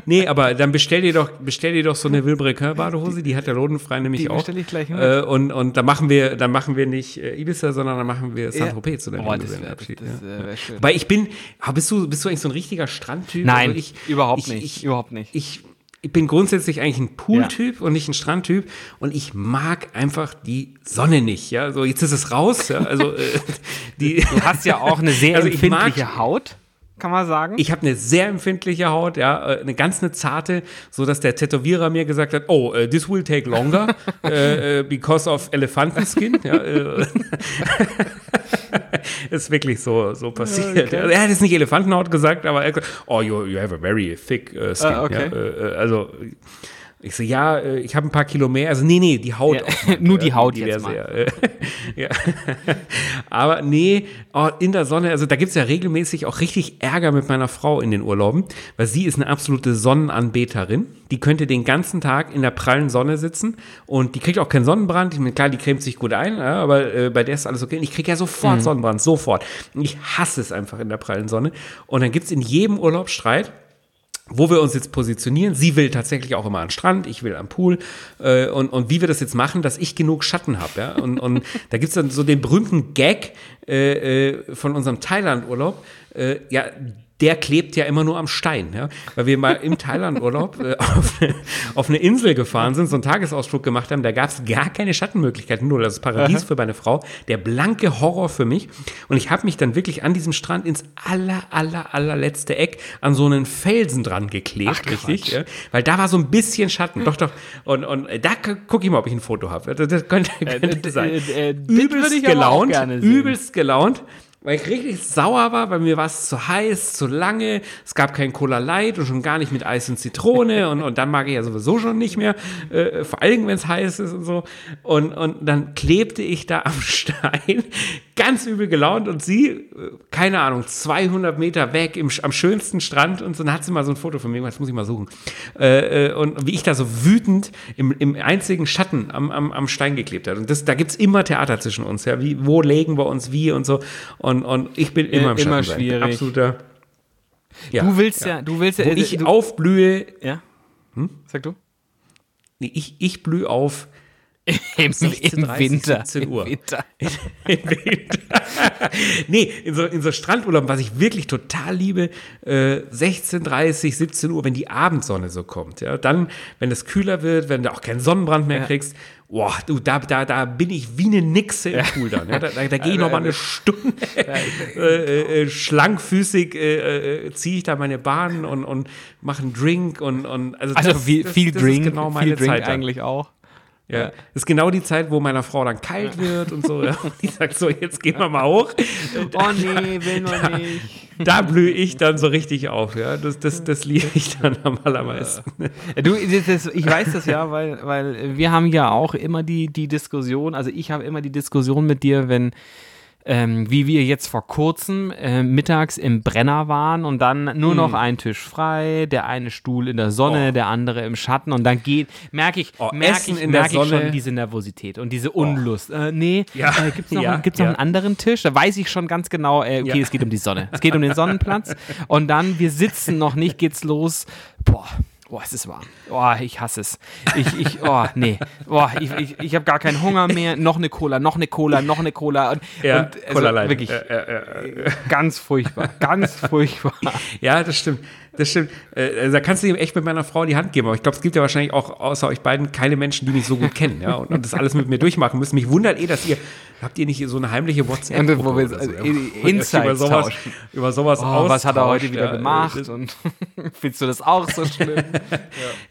Nee, aber dann bestell dir doch, bestell dir doch so eine Wilbrequin Badehose, die hat der Lodenfrei nämlich die auch. bestell ich gleich mit. Äh, und, und da machen wir, dann machen wir nicht äh, Ibiza, sondern dann machen wir Saint-Tropez zu deinem Junggesellenabschied, ja. Weil ich bin, ah, bist du, bist du eigentlich so ein richtiger Strandtyp? Nein, Also ich, überhaupt ich, nicht. Ich, überhaupt nicht. ich, ich bin grundsätzlich eigentlich ein Pooltyp und nicht ein Strandtyp und ich mag einfach die Sonne nicht. Ja, so jetzt ist es raus. Ja, also äh, [laughs] die. Du hast ja auch eine sehr [laughs] Also ich mag- empfindliche Haut, kann man sagen. Ich habe eine sehr empfindliche Haut, ja, äh, eine ganz eine zarte, so dass der Tätowierer mir gesagt hat, oh, uh, this will take longer [laughs] äh, because of Elefantenskin. Ja, [laughs] ist wirklich so, so passiert. Also, er hat jetzt nicht Elefantenhaut gesagt, aber er hat gesagt, oh, you, you have a very thick uh, skin. Ah, okay. ja, äh, äh, also Ich so, ja, äh, ich habe ein paar Kilo mehr. Also, nee, nee, die Haut. Ja, auch [laughs] nur die äh, Haut die jetzt sehr, [laughs] ja. Aber nee, oh, in der Sonne, also da gibt's ja regelmäßig auch richtig Ärger mit meiner Frau in den Urlauben, weil sie ist eine absolute Sonnenanbeterin. Die könnte den ganzen Tag in der prallen Sonne sitzen und die kriegt auch keinen Sonnenbrand. Ich meine, klar, die cremt sich gut ein, aber äh, bei der ist alles okay. Und ich kriege ja sofort Sonnenbrand, sofort. Und ich hasse es einfach in der prallen Sonne. Und dann gibt's in jedem Urlaub Streit wo wir uns jetzt positionieren. Sie will tatsächlich auch immer an Strand, ich will am Pool. Äh, und, und wie wir das jetzt machen, dass ich genug Schatten habe. Ja? Und, und [laughs] da gibt's dann so den berühmten Gag äh, äh, von unserem Thailand-Urlaub. Äh, ja, der klebt ja immer nur am Stein. Ja? Weil wir mal im Thailand-Urlaub äh, auf, auf eine Insel gefahren sind, so einen Tagesausflug gemacht haben, da gab es gar keine Schattenmöglichkeiten, null. Das ist Paradies für meine Frau, der blanke Horror für mich. Und ich habe mich dann wirklich an diesem Strand ins aller, aller, allerletzte Eck an so einen Felsen dran geklebt, Ach, richtig? Ja? Weil da war so ein bisschen Schatten. Doch, doch. Und, und äh, da gucke ich mal, ob ich ein Foto habe. Das, das könnte, könnte äh, sein. äh, äh, übelst gelaunt, übelst gelaunt weil ich richtig sauer war, weil mir war es zu heiß, zu lange, es gab kein Cola Light und schon gar nicht mit Eis und Zitrone und, und dann mag ich ja sowieso schon nicht mehr, äh, vor allem wenn es heiß ist und so. Und, und dann klebte ich da am [laughs] Stein, ganz übel gelaunt und sie, äh, keine Ahnung, 200 Meter weg im, am schönsten Strand und so, dann hat sie mal so ein Foto von mir, das muss ich mal suchen. Äh, äh, und wie ich da so wütend im, im einzigen Schatten am, am, am Stein geklebt hat. Und das, da gibt's immer Theater zwischen uns, ja, wie, wo legen wir uns wie und so. Und, und ich bin immer im Schatten. immer schwierig. Absoluter. Ja, du willst ja, du willst ja, Wo ich du, aufblühe, ja. Sag du? nee, ich, ich blühe auf [laughs] Im, 16:30, im Winter. 17 Uhr. Im Winter. im [laughs] Winter. nee, in so, in so Strandurlaub, was ich wirklich total liebe, äh, 16, 30, 17 Uhr, wenn die Abendsonne so kommt. Ja, dann, wenn es kühler wird, wenn du auch keinen Sonnenbrand mehr Ja. kriegst, boah, du, da, da, da bin ich wie eine Nixe im Pool dann. Ja, da da, da gehe ich noch mal eine Stunde [laughs] äh, äh, schlankfüßig äh, äh, ziehe ich da meine Bahn und, und mache einen Drink und, und also, Also das- viel, das, viel das Drink, ist genau meine viel Drink eigentlich auch. Ja. Das ist genau die Zeit, wo meiner Frau dann kalt wird und so. Ja. Und [laughs] die sagt so, jetzt gehen wir mal hoch. Oh nee, will nur nicht. Da blühe ich dann so richtig auf. Ja. Das, das, das liebe ich dann am allermeisten. Du, das, das, ich weiß das ja, weil, weil wir haben ja auch immer die, die Diskussion, also ich habe immer die Diskussion mit dir, wenn, ähm, wie wir jetzt vor kurzem äh, mittags im Brenner waren und dann nur noch ein Tisch frei, der eine Stuhl in der Sonne, Oh. der andere im Schatten und dann geht, merke ich, Oh, merke ich, merke ich schon diese Nervosität und diese Unlust. Äh, nee, Ja. äh, gibt's noch, Ja, gibt's noch ja. einen anderen Tisch? Da weiß ich schon ganz genau, äh, okay, Ja. es geht um die Sonne. Es geht um den Sonnenplatz und dann, wir sitzen noch nicht, geht's los. Boah. Boah, es ist warm. Boah, ich hasse es. Ich, ich, oh, nee. Boah, ich, ich, ich habe gar keinen Hunger mehr. Noch eine Cola, noch eine Cola, noch eine Cola. Und, Ja, und also Cola Light. wirklich Äh, äh, äh. ganz furchtbar. Ganz furchtbar. Ja, das stimmt. Das stimmt. Äh, also da kannst du ihm echt mit meiner Frau die Hand geben. Aber ich glaube, es gibt ja wahrscheinlich auch außer euch beiden keine Menschen, die mich so gut kennen ja, und, und das alles mit mir durchmachen müssen. Mich wundert eh, dass ihr, habt ihr nicht so eine heimliche whatsapp Und wo wir oder also, ja, [laughs] Insights über sowas, tauschen. über sowas Oh, was hat er heute wieder ja. gemacht? Und [laughs] findest du das auch so schlimm? [laughs]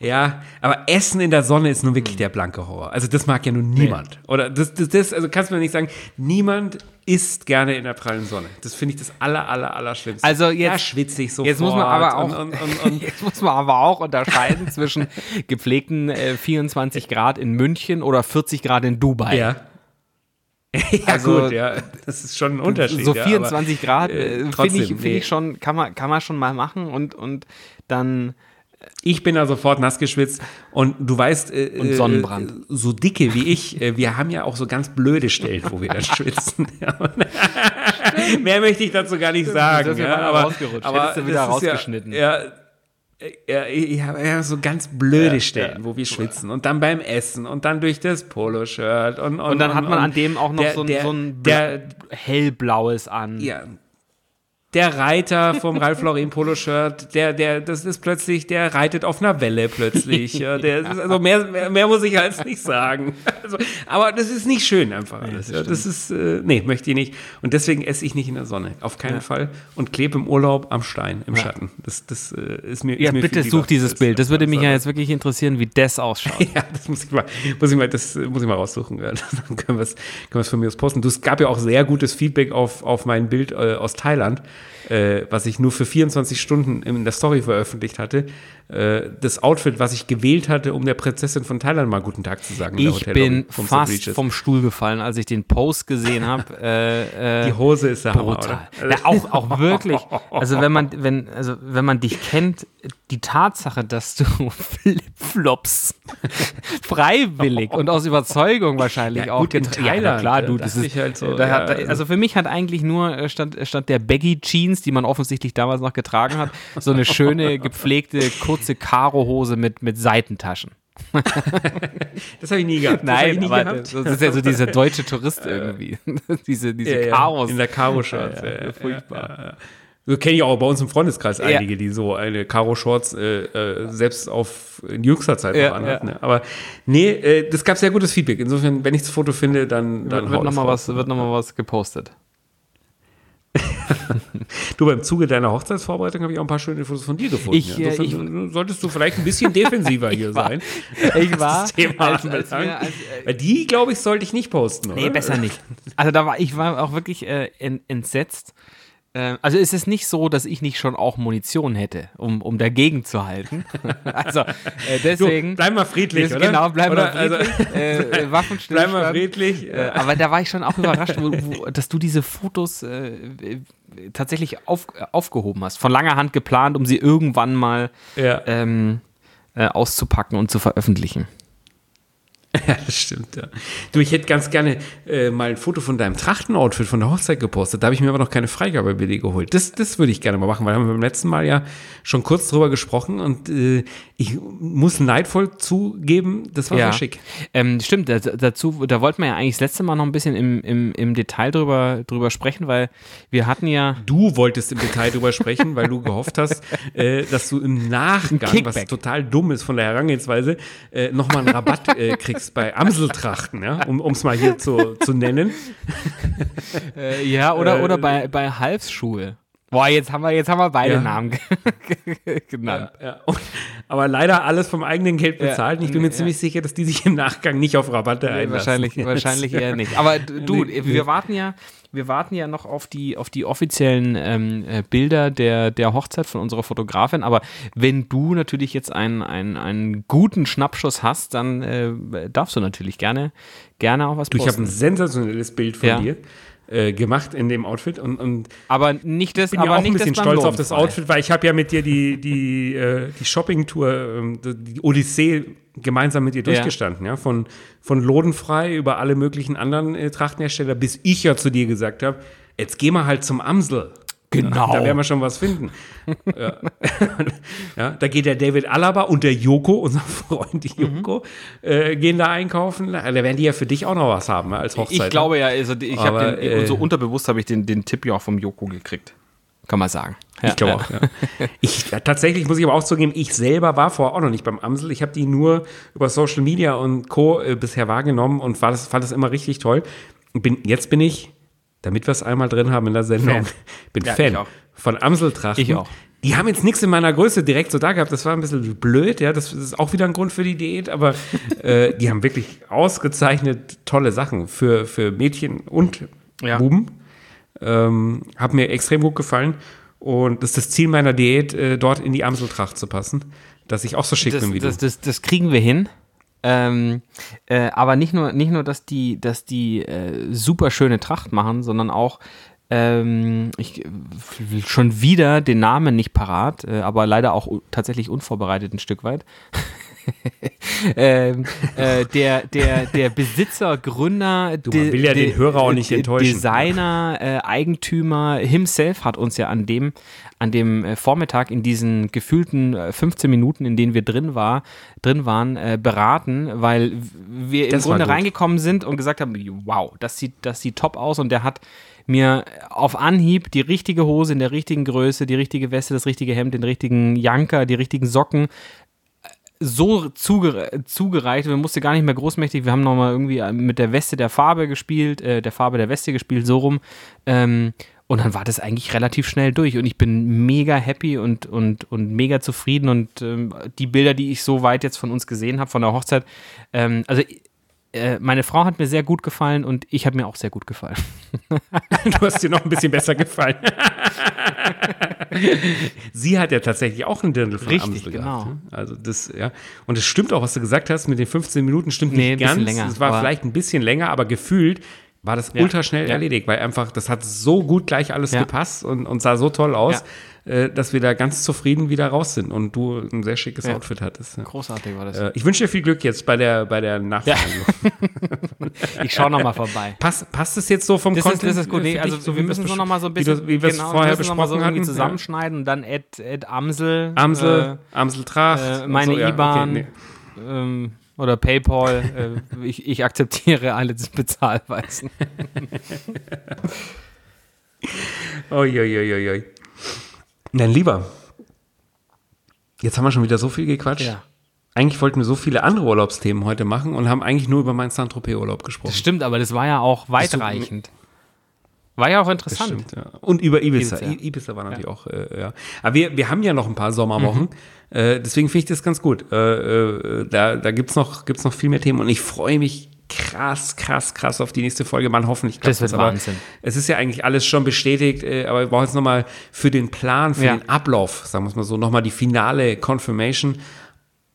Ja, aber Essen in der Sonne ist nun wirklich der blanke Horror. Also das mag ja nun niemand. Oder das, das, das, also kannst du mir nicht sagen, niemand isst gerne in der prallen Sonne. Das finde ich das aller, aller, aller Schlimmste. Also jetzt- da schwitze ich sofort. Jetzt muss man aber auch, Und, und, [laughs] und, jetzt muss man aber auch unterscheiden [laughs] zwischen gepflegten äh, 24 Grad in München oder 40 Grad in Dubai. ja. [laughs] ja, Also, gut, ja. Das ist schon ein Unterschied. so ja, 24 aber, Grad äh, äh, finde ich, find nee. ich schon, kann man, kann man schon mal machen und, und dann Ich bin da sofort nass geschwitzt und du weißt, äh, Und Sonnenbrand. Äh, so dicke wie ich, äh, wir haben ja auch so ganz blöde Stellen, wo wir dann [laughs] schwitzen. Ja, [laughs] und- Mehr möchte ich dazu gar nicht sagen. Das ist ja, aber, rausgerutscht. aber Hättest du wieder rausgeschnitten. Ja, ja, ja, ich habe ja so ganz blöde Stellen, wo wir schwitzen. Und dann beim Essen und dann durch das Poloshirt. Und, und, und dann hat man an dem auch noch der, so ein, der, so ein der, hellblaues an. ja. Der Reiter vom Ralph Lauren Poloshirt, der, der, das ist plötzlich, der reitet auf einer Welle plötzlich. [laughs] Ja, der also mehr, mehr, mehr muss ich als nicht sagen. Also, aber das ist nicht schön einfach alles. ja, das ist, äh, nee, möchte ich nicht. Und deswegen esse ich nicht in der Sonne. Auf keinen Fall. Und klebe im Urlaub am Stein, im Schatten. Das, das äh, ist mir. Ja, ist mir bitte such dieses Das- Bild. Das würde mich ja das- jetzt wirklich interessieren, wie das ausschaut. [laughs] ja, das muss ich mal, muss ich mal, das äh, muss ich mal raussuchen. Ja, [laughs] Dann können wir es können wir es von mir aus posten. Du, es gab ja auch sehr gutes Feedback auf, auf mein Bild äh, aus Thailand, äh, was ich nur für 24 Stunden in der Story veröffentlicht hatte. Äh, das Outfit, was ich gewählt hatte, um der Prinzessin von Thailand mal guten Tag zu sagen. Ich bin vom fast vom Stuhl gefallen, als ich den Post gesehen habe. [laughs] Äh, äh, Die Hose ist der Hammer, brutal. oder? Ja, auch, auch wirklich. Also wenn man, wenn, also wenn man dich kennt, die Tatsache, dass du [laughs] Flipflops [laughs] freiwillig und aus Überzeugung wahrscheinlich Ja, auch gut, in getra- Ja, Thailand, klar, du, äh, das dachte ist halt so, da ja, hat, also- für mich hat eigentlich nur äh, statt, statt der Baggy Jeans, die man offensichtlich damals noch getragen hat, so eine schöne gepflegte kurze Karo-Hose mit mit Seitentaschen. [laughs] Das habe ich nie gehabt. das hab ich Nein, nie aber gehabt. das, das ist ja so dieser deutsche Tourist irgendwie. [laughs] diese diese Ja, ja, Karos. In der Karo-Shorts. Ja, furchtbar. So kenne ich auch bei uns im Freundeskreis einige, die so eine Karo-Shorts äh, äh, selbst auf in jüngster Zeit noch anhatten. Ne? Aber nee, äh, das gab sehr gutes Feedback. Insofern, wenn ich das Foto finde, dann, dann wird das nochmal was, wird noch mal was gepostet. [laughs] Du, beim Zuge deiner Hochzeitsvorbereitung habe ich auch ein paar schöne Fotos von dir gefunden. Ich, ja. äh, Insofern solltest du vielleicht ein bisschen defensiver [laughs] hier war- sein. [laughs] Ich war, das Thema als- als wir- als, äh, die, glaube ich, sollte ich nicht posten, oder? Nee, besser nicht. Also da war ich war auch wirklich äh, en- entsetzt. Ähm, also ist es nicht so, dass ich nicht schon auch Munition hätte, um, um dagegen zu halten. [laughs] also äh, Du, deswegen. bleib mal friedlich, Des- oder? Genau, bleib Oder? mal friedlich. Also, [laughs] äh, äh, bleib Waffenstillstand. mal friedlich. Äh, aber da war ich schon auch überrascht, wo, wo, dass du diese Fotos äh, tatsächlich auf, aufgehoben hast. Von langer Hand geplant, um sie irgendwann mal ja. ähm, äh, auszupacken und zu veröffentlichen. [laughs] Ja, das stimmt, ja. Du, ich hätte ganz gerne äh, mal ein Foto von deinem Trachtenoutfit von der Hochzeit gepostet. Da habe ich mir aber noch keine Freigabe bei dir geholt. Das, das würde ich gerne mal machen, weil wir haben beim letzten Mal ja schon kurz drüber gesprochen und äh, ich muss neidvoll zugeben, das war sehr schick. Ähm, stimmt, da, dazu, da wollten wir ja eigentlich das letzte Mal noch ein bisschen im, im, im Detail drüber, drüber sprechen, weil wir hatten ja. Du wolltest im Detail drüber sprechen, weil du gehofft hast, äh, dass du im Nachgang, was total dumm ist von der Herangehensweise, äh, nochmal einen Rabatt äh, kriegst bei Amseltrachten, ja, um es mal hier zu, zu nennen. Äh, ja, oder, Äh, oder bei, bei Halfschuhe. Boah, jetzt haben wir, jetzt haben wir beide Ja. Namen [laughs] genannt. Ja, und, aber leider alles vom eigenen Geld Ja, bezahlt. Und ich bin mir ja. ziemlich sicher, dass die sich im Nachgang nicht auf Rabatte Nee, einlassen. wahrscheinlich, wahrscheinlich eher nicht. Aber du, Nee, wir warten ja, wir warten ja noch auf die, auf die offiziellen ähm, äh, Bilder der, der Hochzeit von unserer Fotografin. Aber wenn du natürlich jetzt einen, einen, einen guten Schnappschuss hast, dann äh, darfst du natürlich gerne, gerne auch was Du, ich habe ein sensationelles Bild von Ja. dir äh, gemacht in dem Outfit und, und aber nicht das, bin aber ja auch nicht ein bisschen stolz auf das. Outfit, weil ich habe ja mit dir die, die, äh, die Shopping-Tour, ähm, die Odyssee gemeinsam mit dir durchgestanden, ja, von, von Lodenfrei über alle möglichen anderen äh, Trachtenhersteller, bis ich ja zu dir gesagt habe, jetzt geh mal halt zum Amsel. Genau. Da werden wir schon was finden. ja. [laughs] ja, da geht der David Alaba und der Joko, unser Freund Joko, äh, gehen da einkaufen. Da werden die ja für dich auch noch was haben, ja, als Hochzeit. Ich glaube ja, also ich habe äh, so unterbewusst habe ich den, den Tipp ja auch vom Joko gekriegt. Kann man sagen. Ja, Ich glaube ja. auch, ja. [laughs] Ich, tatsächlich muss ich aber auch zugeben, ich selber war vorher auch noch nicht beim Amsel. Ich habe die nur über Social Media und Co. Äh, bisher wahrgenommen und war das, fand das immer richtig toll. Bin, jetzt bin ich, damit wir es einmal drin haben in der Sendung, Fan. [laughs] bin Ja, Fan ich auch. von Amseltrachten. Ich auch. Die haben jetzt nichts in meiner Größe direkt so da gehabt. Das war ein bisschen blöd, ja. Das ist auch wieder ein Grund für die Diät, aber [laughs] äh, die haben wirklich ausgezeichnet tolle Sachen für, für Mädchen und Ja. Buben. Ähm, hat mir extrem gut gefallen. Und das ist das Ziel meiner Diät, äh, dort in die Amseltracht zu passen, dass ich auch so schick das, bin wie das, du. das, das kriegen wir hin. Ähm, äh, aber nicht nur, nicht nur, dass die, dass die äh, super schöne Tracht machen, sondern auch ähm, ich will schon wieder den Namen nicht parat, äh, aber leider auch tatsächlich unvorbereitet ein Stück weit. [laughs] ähm, äh, der, der, der Besitzer, Gründer, Du, man will ja den Hörer auch nicht enttäuschen. Designer, äh, Eigentümer himself hat uns ja an dem, an dem äh, Vormittag in diesen gefühlten äh, 15 Minuten, in denen wir drin, war, drin waren, äh, beraten, weil wir im Das Grunde reingekommen sind und gesagt haben, wow, das sieht, das sieht top aus. Und der hat mir auf Anhieb die richtige Hose in der richtigen Größe, die richtige Weste, das richtige Hemd, den richtigen Janker, die richtigen Socken so zuge zugereicht, man musste gar nicht mehr großmächtig, wir haben nochmal irgendwie mit der Weste der Farbe gespielt, äh, der Farbe der Weste gespielt, so rum. Ähm, und dann war das eigentlich relativ schnell durch und ich bin mega happy und, und, und mega zufrieden und ähm, die Bilder, die ich so weit jetzt von uns gesehen habe, von der Hochzeit, ähm, also äh, meine Frau hat mir sehr gut gefallen und ich habe mir auch sehr gut gefallen. [laughs] Du hast dir noch ein bisschen besser gefallen. Sie hat ja tatsächlich auch ein Dirndl von Richtig, Amstel genau. gehabt. ne? Also das, ja. Und es stimmt auch, was du gesagt hast, mit den 15 Minuten stimmt Nee, nicht ganz. länger, es war vielleicht ein bisschen länger, aber gefühlt war das ultra schnell ja. erledigt, weil einfach, das hat so gut gleich alles Ja. gepasst und, und sah so toll aus, äh, dass wir da ganz zufrieden wieder raus sind und du ein sehr schickes Ja. Outfit hattest. Ja. Großartig war das. Äh, ich wünsche dir viel Glück jetzt bei der, bei der Nachverhandlung. [laughs] Ich schaue nochmal vorbei. Passt, passt es jetzt so vom Das ist, Content? das ist gut. äh, Nee, für also so wir müssen so noch mal so ein bisschen, wie, du- wie wir es genau, vorher wir mal so besprochen irgendwie hatten. zusammenschneiden und dann Ed, Ed Amsel. Ja. Amsel, Amsel Tracht. äh, meine so, ja, okay, IBAN nee. ähm, oder PayPal. äh, ich, ich akzeptiere alle Bezahlweisen. Uiuiuiui. Nein, lieber. Jetzt haben wir schon wieder so viel gequatscht. Ja. Eigentlich wollten wir so viele andere Urlaubsthemen heute machen und haben eigentlich nur über meinen Saint-Tropez-Urlaub gesprochen. Das stimmt, aber das war ja auch weitreichend. War ja auch Das interessant. stimmt, ja. Und über Ibiza. Ibiza. I- Ibiza war natürlich auch, äh, ja. Aber wir, wir haben ja noch ein paar Sommerwochen. Mhm. Äh, deswegen finde ich das ganz gut. Äh, äh, da da gibt es noch, gibt's noch viel mehr Themen und ich freue mich krass, krass, krass auf die nächste Folge. Man hoffentlich klappt Das wird aber Wahnsinn. Es ist ja eigentlich alles schon bestätigt, äh, aber wir brauchen jetzt nochmal für den Plan, für Ja. den Ablauf, sagen wir es mal so, nochmal die finale Confirmation.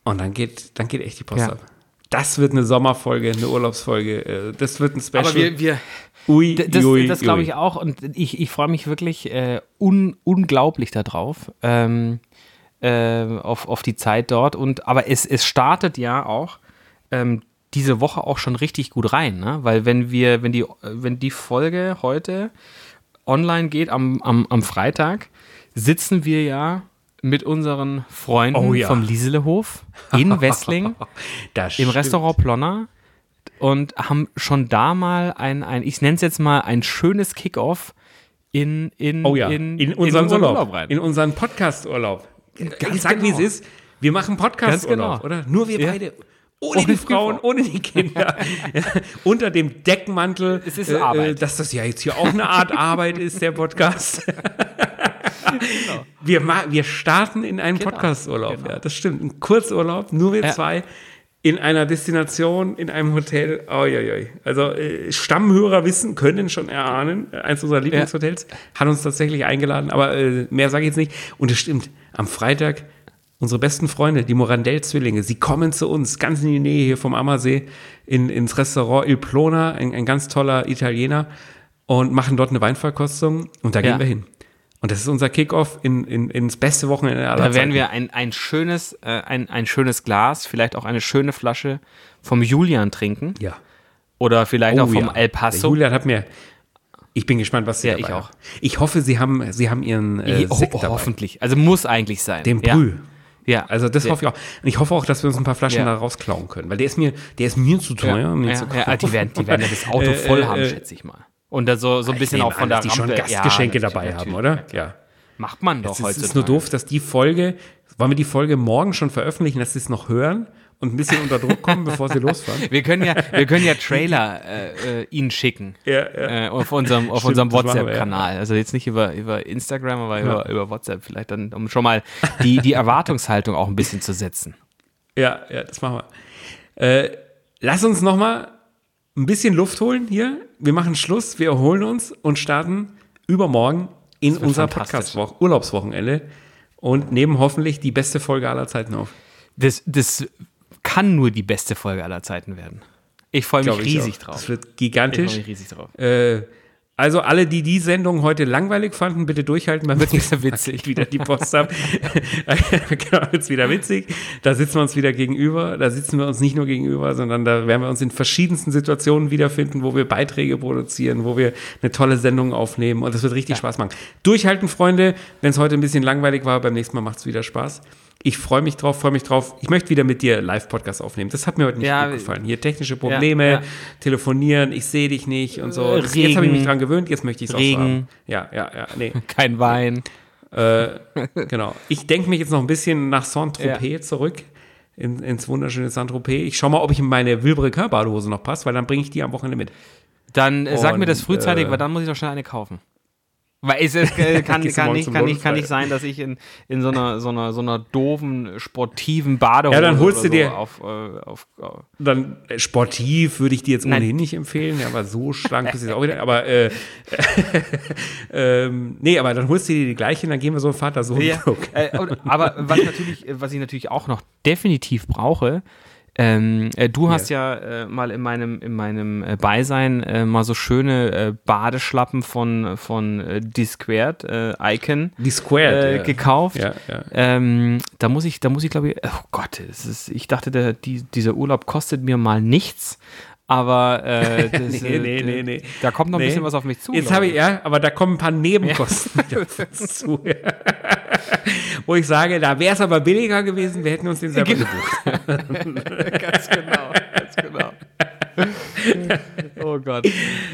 Und dann geht, dann geht echt die Post Ja. ab. Das wird eine Sommerfolge, eine Urlaubsfolge. Äh, das wird ein Special. Aber wir, wir ui, das, ui, das glaube ui. ich auch und ich, ich freue mich wirklich äh, un, unglaublich darauf, ähm, äh, auf, auf die Zeit dort. Und, aber es, es startet ja auch ähm, diese Woche auch schon richtig gut rein, ne? weil wenn wir, wenn die, wenn die Folge heute online geht am, am, am Freitag, sitzen wir ja mit unseren Freunden Oh ja. vom Lieselehof in Wessling [laughs] im. Restaurant Plonner und haben schon da mal ein, ein ich nenne es jetzt mal ein schönes Kickoff in, in, Oh ja, in, in, unseren unseren Urlaub, rein. in unseren Podcast-Urlaub. Ganz sag, wie es genau. ist. Wir machen Podcast-Urlaub, genau. oder? Nur wir Ja. beide. Ohne, Ohne die Frauen, Frau. ohne die Kinder. [laughs] [laughs] unter dem Deckmantel. Es ist äh, Arbeit. Äh, dass das ja jetzt hier auch eine Art [laughs] Arbeit ist, der Podcast. wir, ma- wir starten in einen Genau, Podcast-Urlaub. genau. Ja, das stimmt. Ein Kurzurlaub, nur wir Ja. zwei. In einer Destination, in einem Hotel. Uiuiui. Also äh, Stammhörer wissen, können schon erahnen. äh, Eins unserer Lieblingshotels hat uns tatsächlich eingeladen, aber äh, mehr sage ich jetzt nicht. Und es stimmt, am Freitag unsere besten Freunde, die Morandell-Zwillinge, sie kommen zu uns ganz in die Nähe hier vom Ammersee in, ins Restaurant Il Plona, ein, ein ganz toller Italiener, und machen dort eine Weinverkostung und da Ja. gehen wir hin. Und das ist unser Kickoff in, in, ins beste Wochenende aller Da werden wir ein, ein, schönes, äh, ein, ein schönes Glas, vielleicht auch eine schöne Flasche vom Julian trinken. Ja. Oder vielleicht auch vom ja. El Der Paso. Julian hat mir. Ich bin gespannt, was sie Ja, ich auch. haben. Ich hoffe, sie haben, sie haben ihren äh, Oh, Sekt dabei. hoffentlich. Also muss eigentlich sein. Den ja. Brüh. Ja. Also das Ja. hoffe ich auch. Und ich hoffe auch, dass wir uns ein paar Flaschen Ja. da rausklauen können, weil der ist mir, der ist mir zu teuer. Ja, ja, zu ja, die, werden, die werden ja das Auto [laughs] Äh, voll haben, äh, schätze ich mal. Und da so, so ein Ich bisschen auch von an, der dass die schon Rampe. Gastgeschenke Ja, dabei haben, oder? Ja. Macht man doch Es heutzutage. ist nur doof, dass die Folge, wollen wir die Folge morgen schon veröffentlichen, dass sie es noch hören und ein bisschen unter Druck kommen, bevor sie [laughs] losfahren? Wir können ja, wir können ja Trailer äh, äh, Ihnen schicken. Ja, ja. Äh, auf unserem, auf Stimmt, unserem WhatsApp-Kanal. Also jetzt nicht über, über Instagram, aber über, über WhatsApp vielleicht dann, um schon mal die, die Erwartungshaltung auch ein bisschen zu setzen. Ja, ja, das machen wir. Äh, lass uns noch mal ein bisschen Luft holen hier. Wir machen Schluss, wir erholen uns und starten übermorgen in unser fantastisch. Podcast Urlaubswochenende und nehmen hoffentlich die beste Folge aller Zeiten auf. Das, das kann nur die beste Folge aller Zeiten werden. Ich freue mich riesig drauf. Das wird Ich freue gigantisch. mich riesig drauf. Äh, also alle, die die Sendung heute langweilig fanden, bitte durchhalten. Beim Wird [laughs] wieder witzig. wieder die Post ab. [laughs] genau, wird's wieder witzig. Da sitzen wir uns wieder gegenüber. Da sitzen wir uns nicht nur gegenüber, sondern da werden wir uns in verschiedensten Situationen wiederfinden, wo wir Beiträge produzieren, wo wir eine tolle Sendung aufnehmen. Und das wird richtig Spaß machen. Durchhalten, Freunde. Wenn es heute ein bisschen langweilig war, beim nächsten Mal macht's wieder Spaß. Ich freue mich drauf, freue mich drauf. Ich möchte wieder mit dir Live-Podcast aufnehmen. Das hat mir heute nicht Ja, gut gefallen. Hier technische Probleme, ja. telefonieren, ich sehe dich nicht und so. Äh, Das, jetzt habe ich mich dran gewöhnt, jetzt möchte ich es auch so Regen. haben. Ja, ja, ja, nee. [laughs] Kein Wein. genau. Ich denke mich jetzt noch ein bisschen nach Saint-Tropez zurück. In, ins wunderschöne Saint-Tropez. Ich schaue mal, ob ich in meine Wilbrequin Badehose noch passe, weil dann bringe ich die am Wochenende mit. Dann äh, sag mir das Und, frühzeitig, äh, weil dann muss ich doch schnell eine kaufen. Weil es äh, kann, [laughs] kann, nicht, kann, nicht, kann nicht sein, dass ich in, in so, einer, so, einer, so einer doofen, sportiven Badehose Ja, dann holst oder du dir- so auf, äh, auf, auf Dann äh, sportiv würde ich dir jetzt Nein. ohnehin nicht empfehlen, aber so schlank bist du jetzt auch [laughs] wieder. Aber äh, [laughs] ähm, nee, aber dann holst du dir die gleiche und dann gehen wir so Vater so Ja, äh, aber was, natürlich, äh, was ich natürlich auch noch definitiv brauche, ähm, äh, du hast ja äh, mal in meinem, in meinem äh, Beisein äh, mal so schöne äh, Badeschlappen von, von äh, D-Squared, äh, Icon, Die Squared. äh, ja. gekauft. Ja, ja. Ähm, da muss ich, da muss ich glaube ich, oh Gott, es ist, ich dachte, der, die, dieser Urlaub kostet mir mal nichts, aber äh, [laughs] das, Nee, äh, nee, nee, nee. da kommt noch ein Nee. bisschen was auf mich zu. Jetzt habe ich, ja, aber da kommen ein paar Nebenkosten wieder dazu. [laughs] Wo ich sage, da wäre es aber billiger gewesen, wir hätten uns den selber Genau. gebucht. [laughs] ganz genau, ganz genau. oh Gott.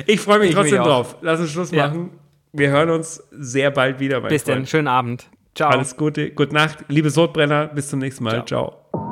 Ich freue mich Ich trotzdem mich drauf. Lass uns Schluss Ja. machen. Wir hören uns sehr bald wieder, mein Bis dann, Freund. schönen Abend. Ciao. Alles Gute, gute Nacht. Liebe Sodbrenner, bis zum nächsten Mal. Ciao.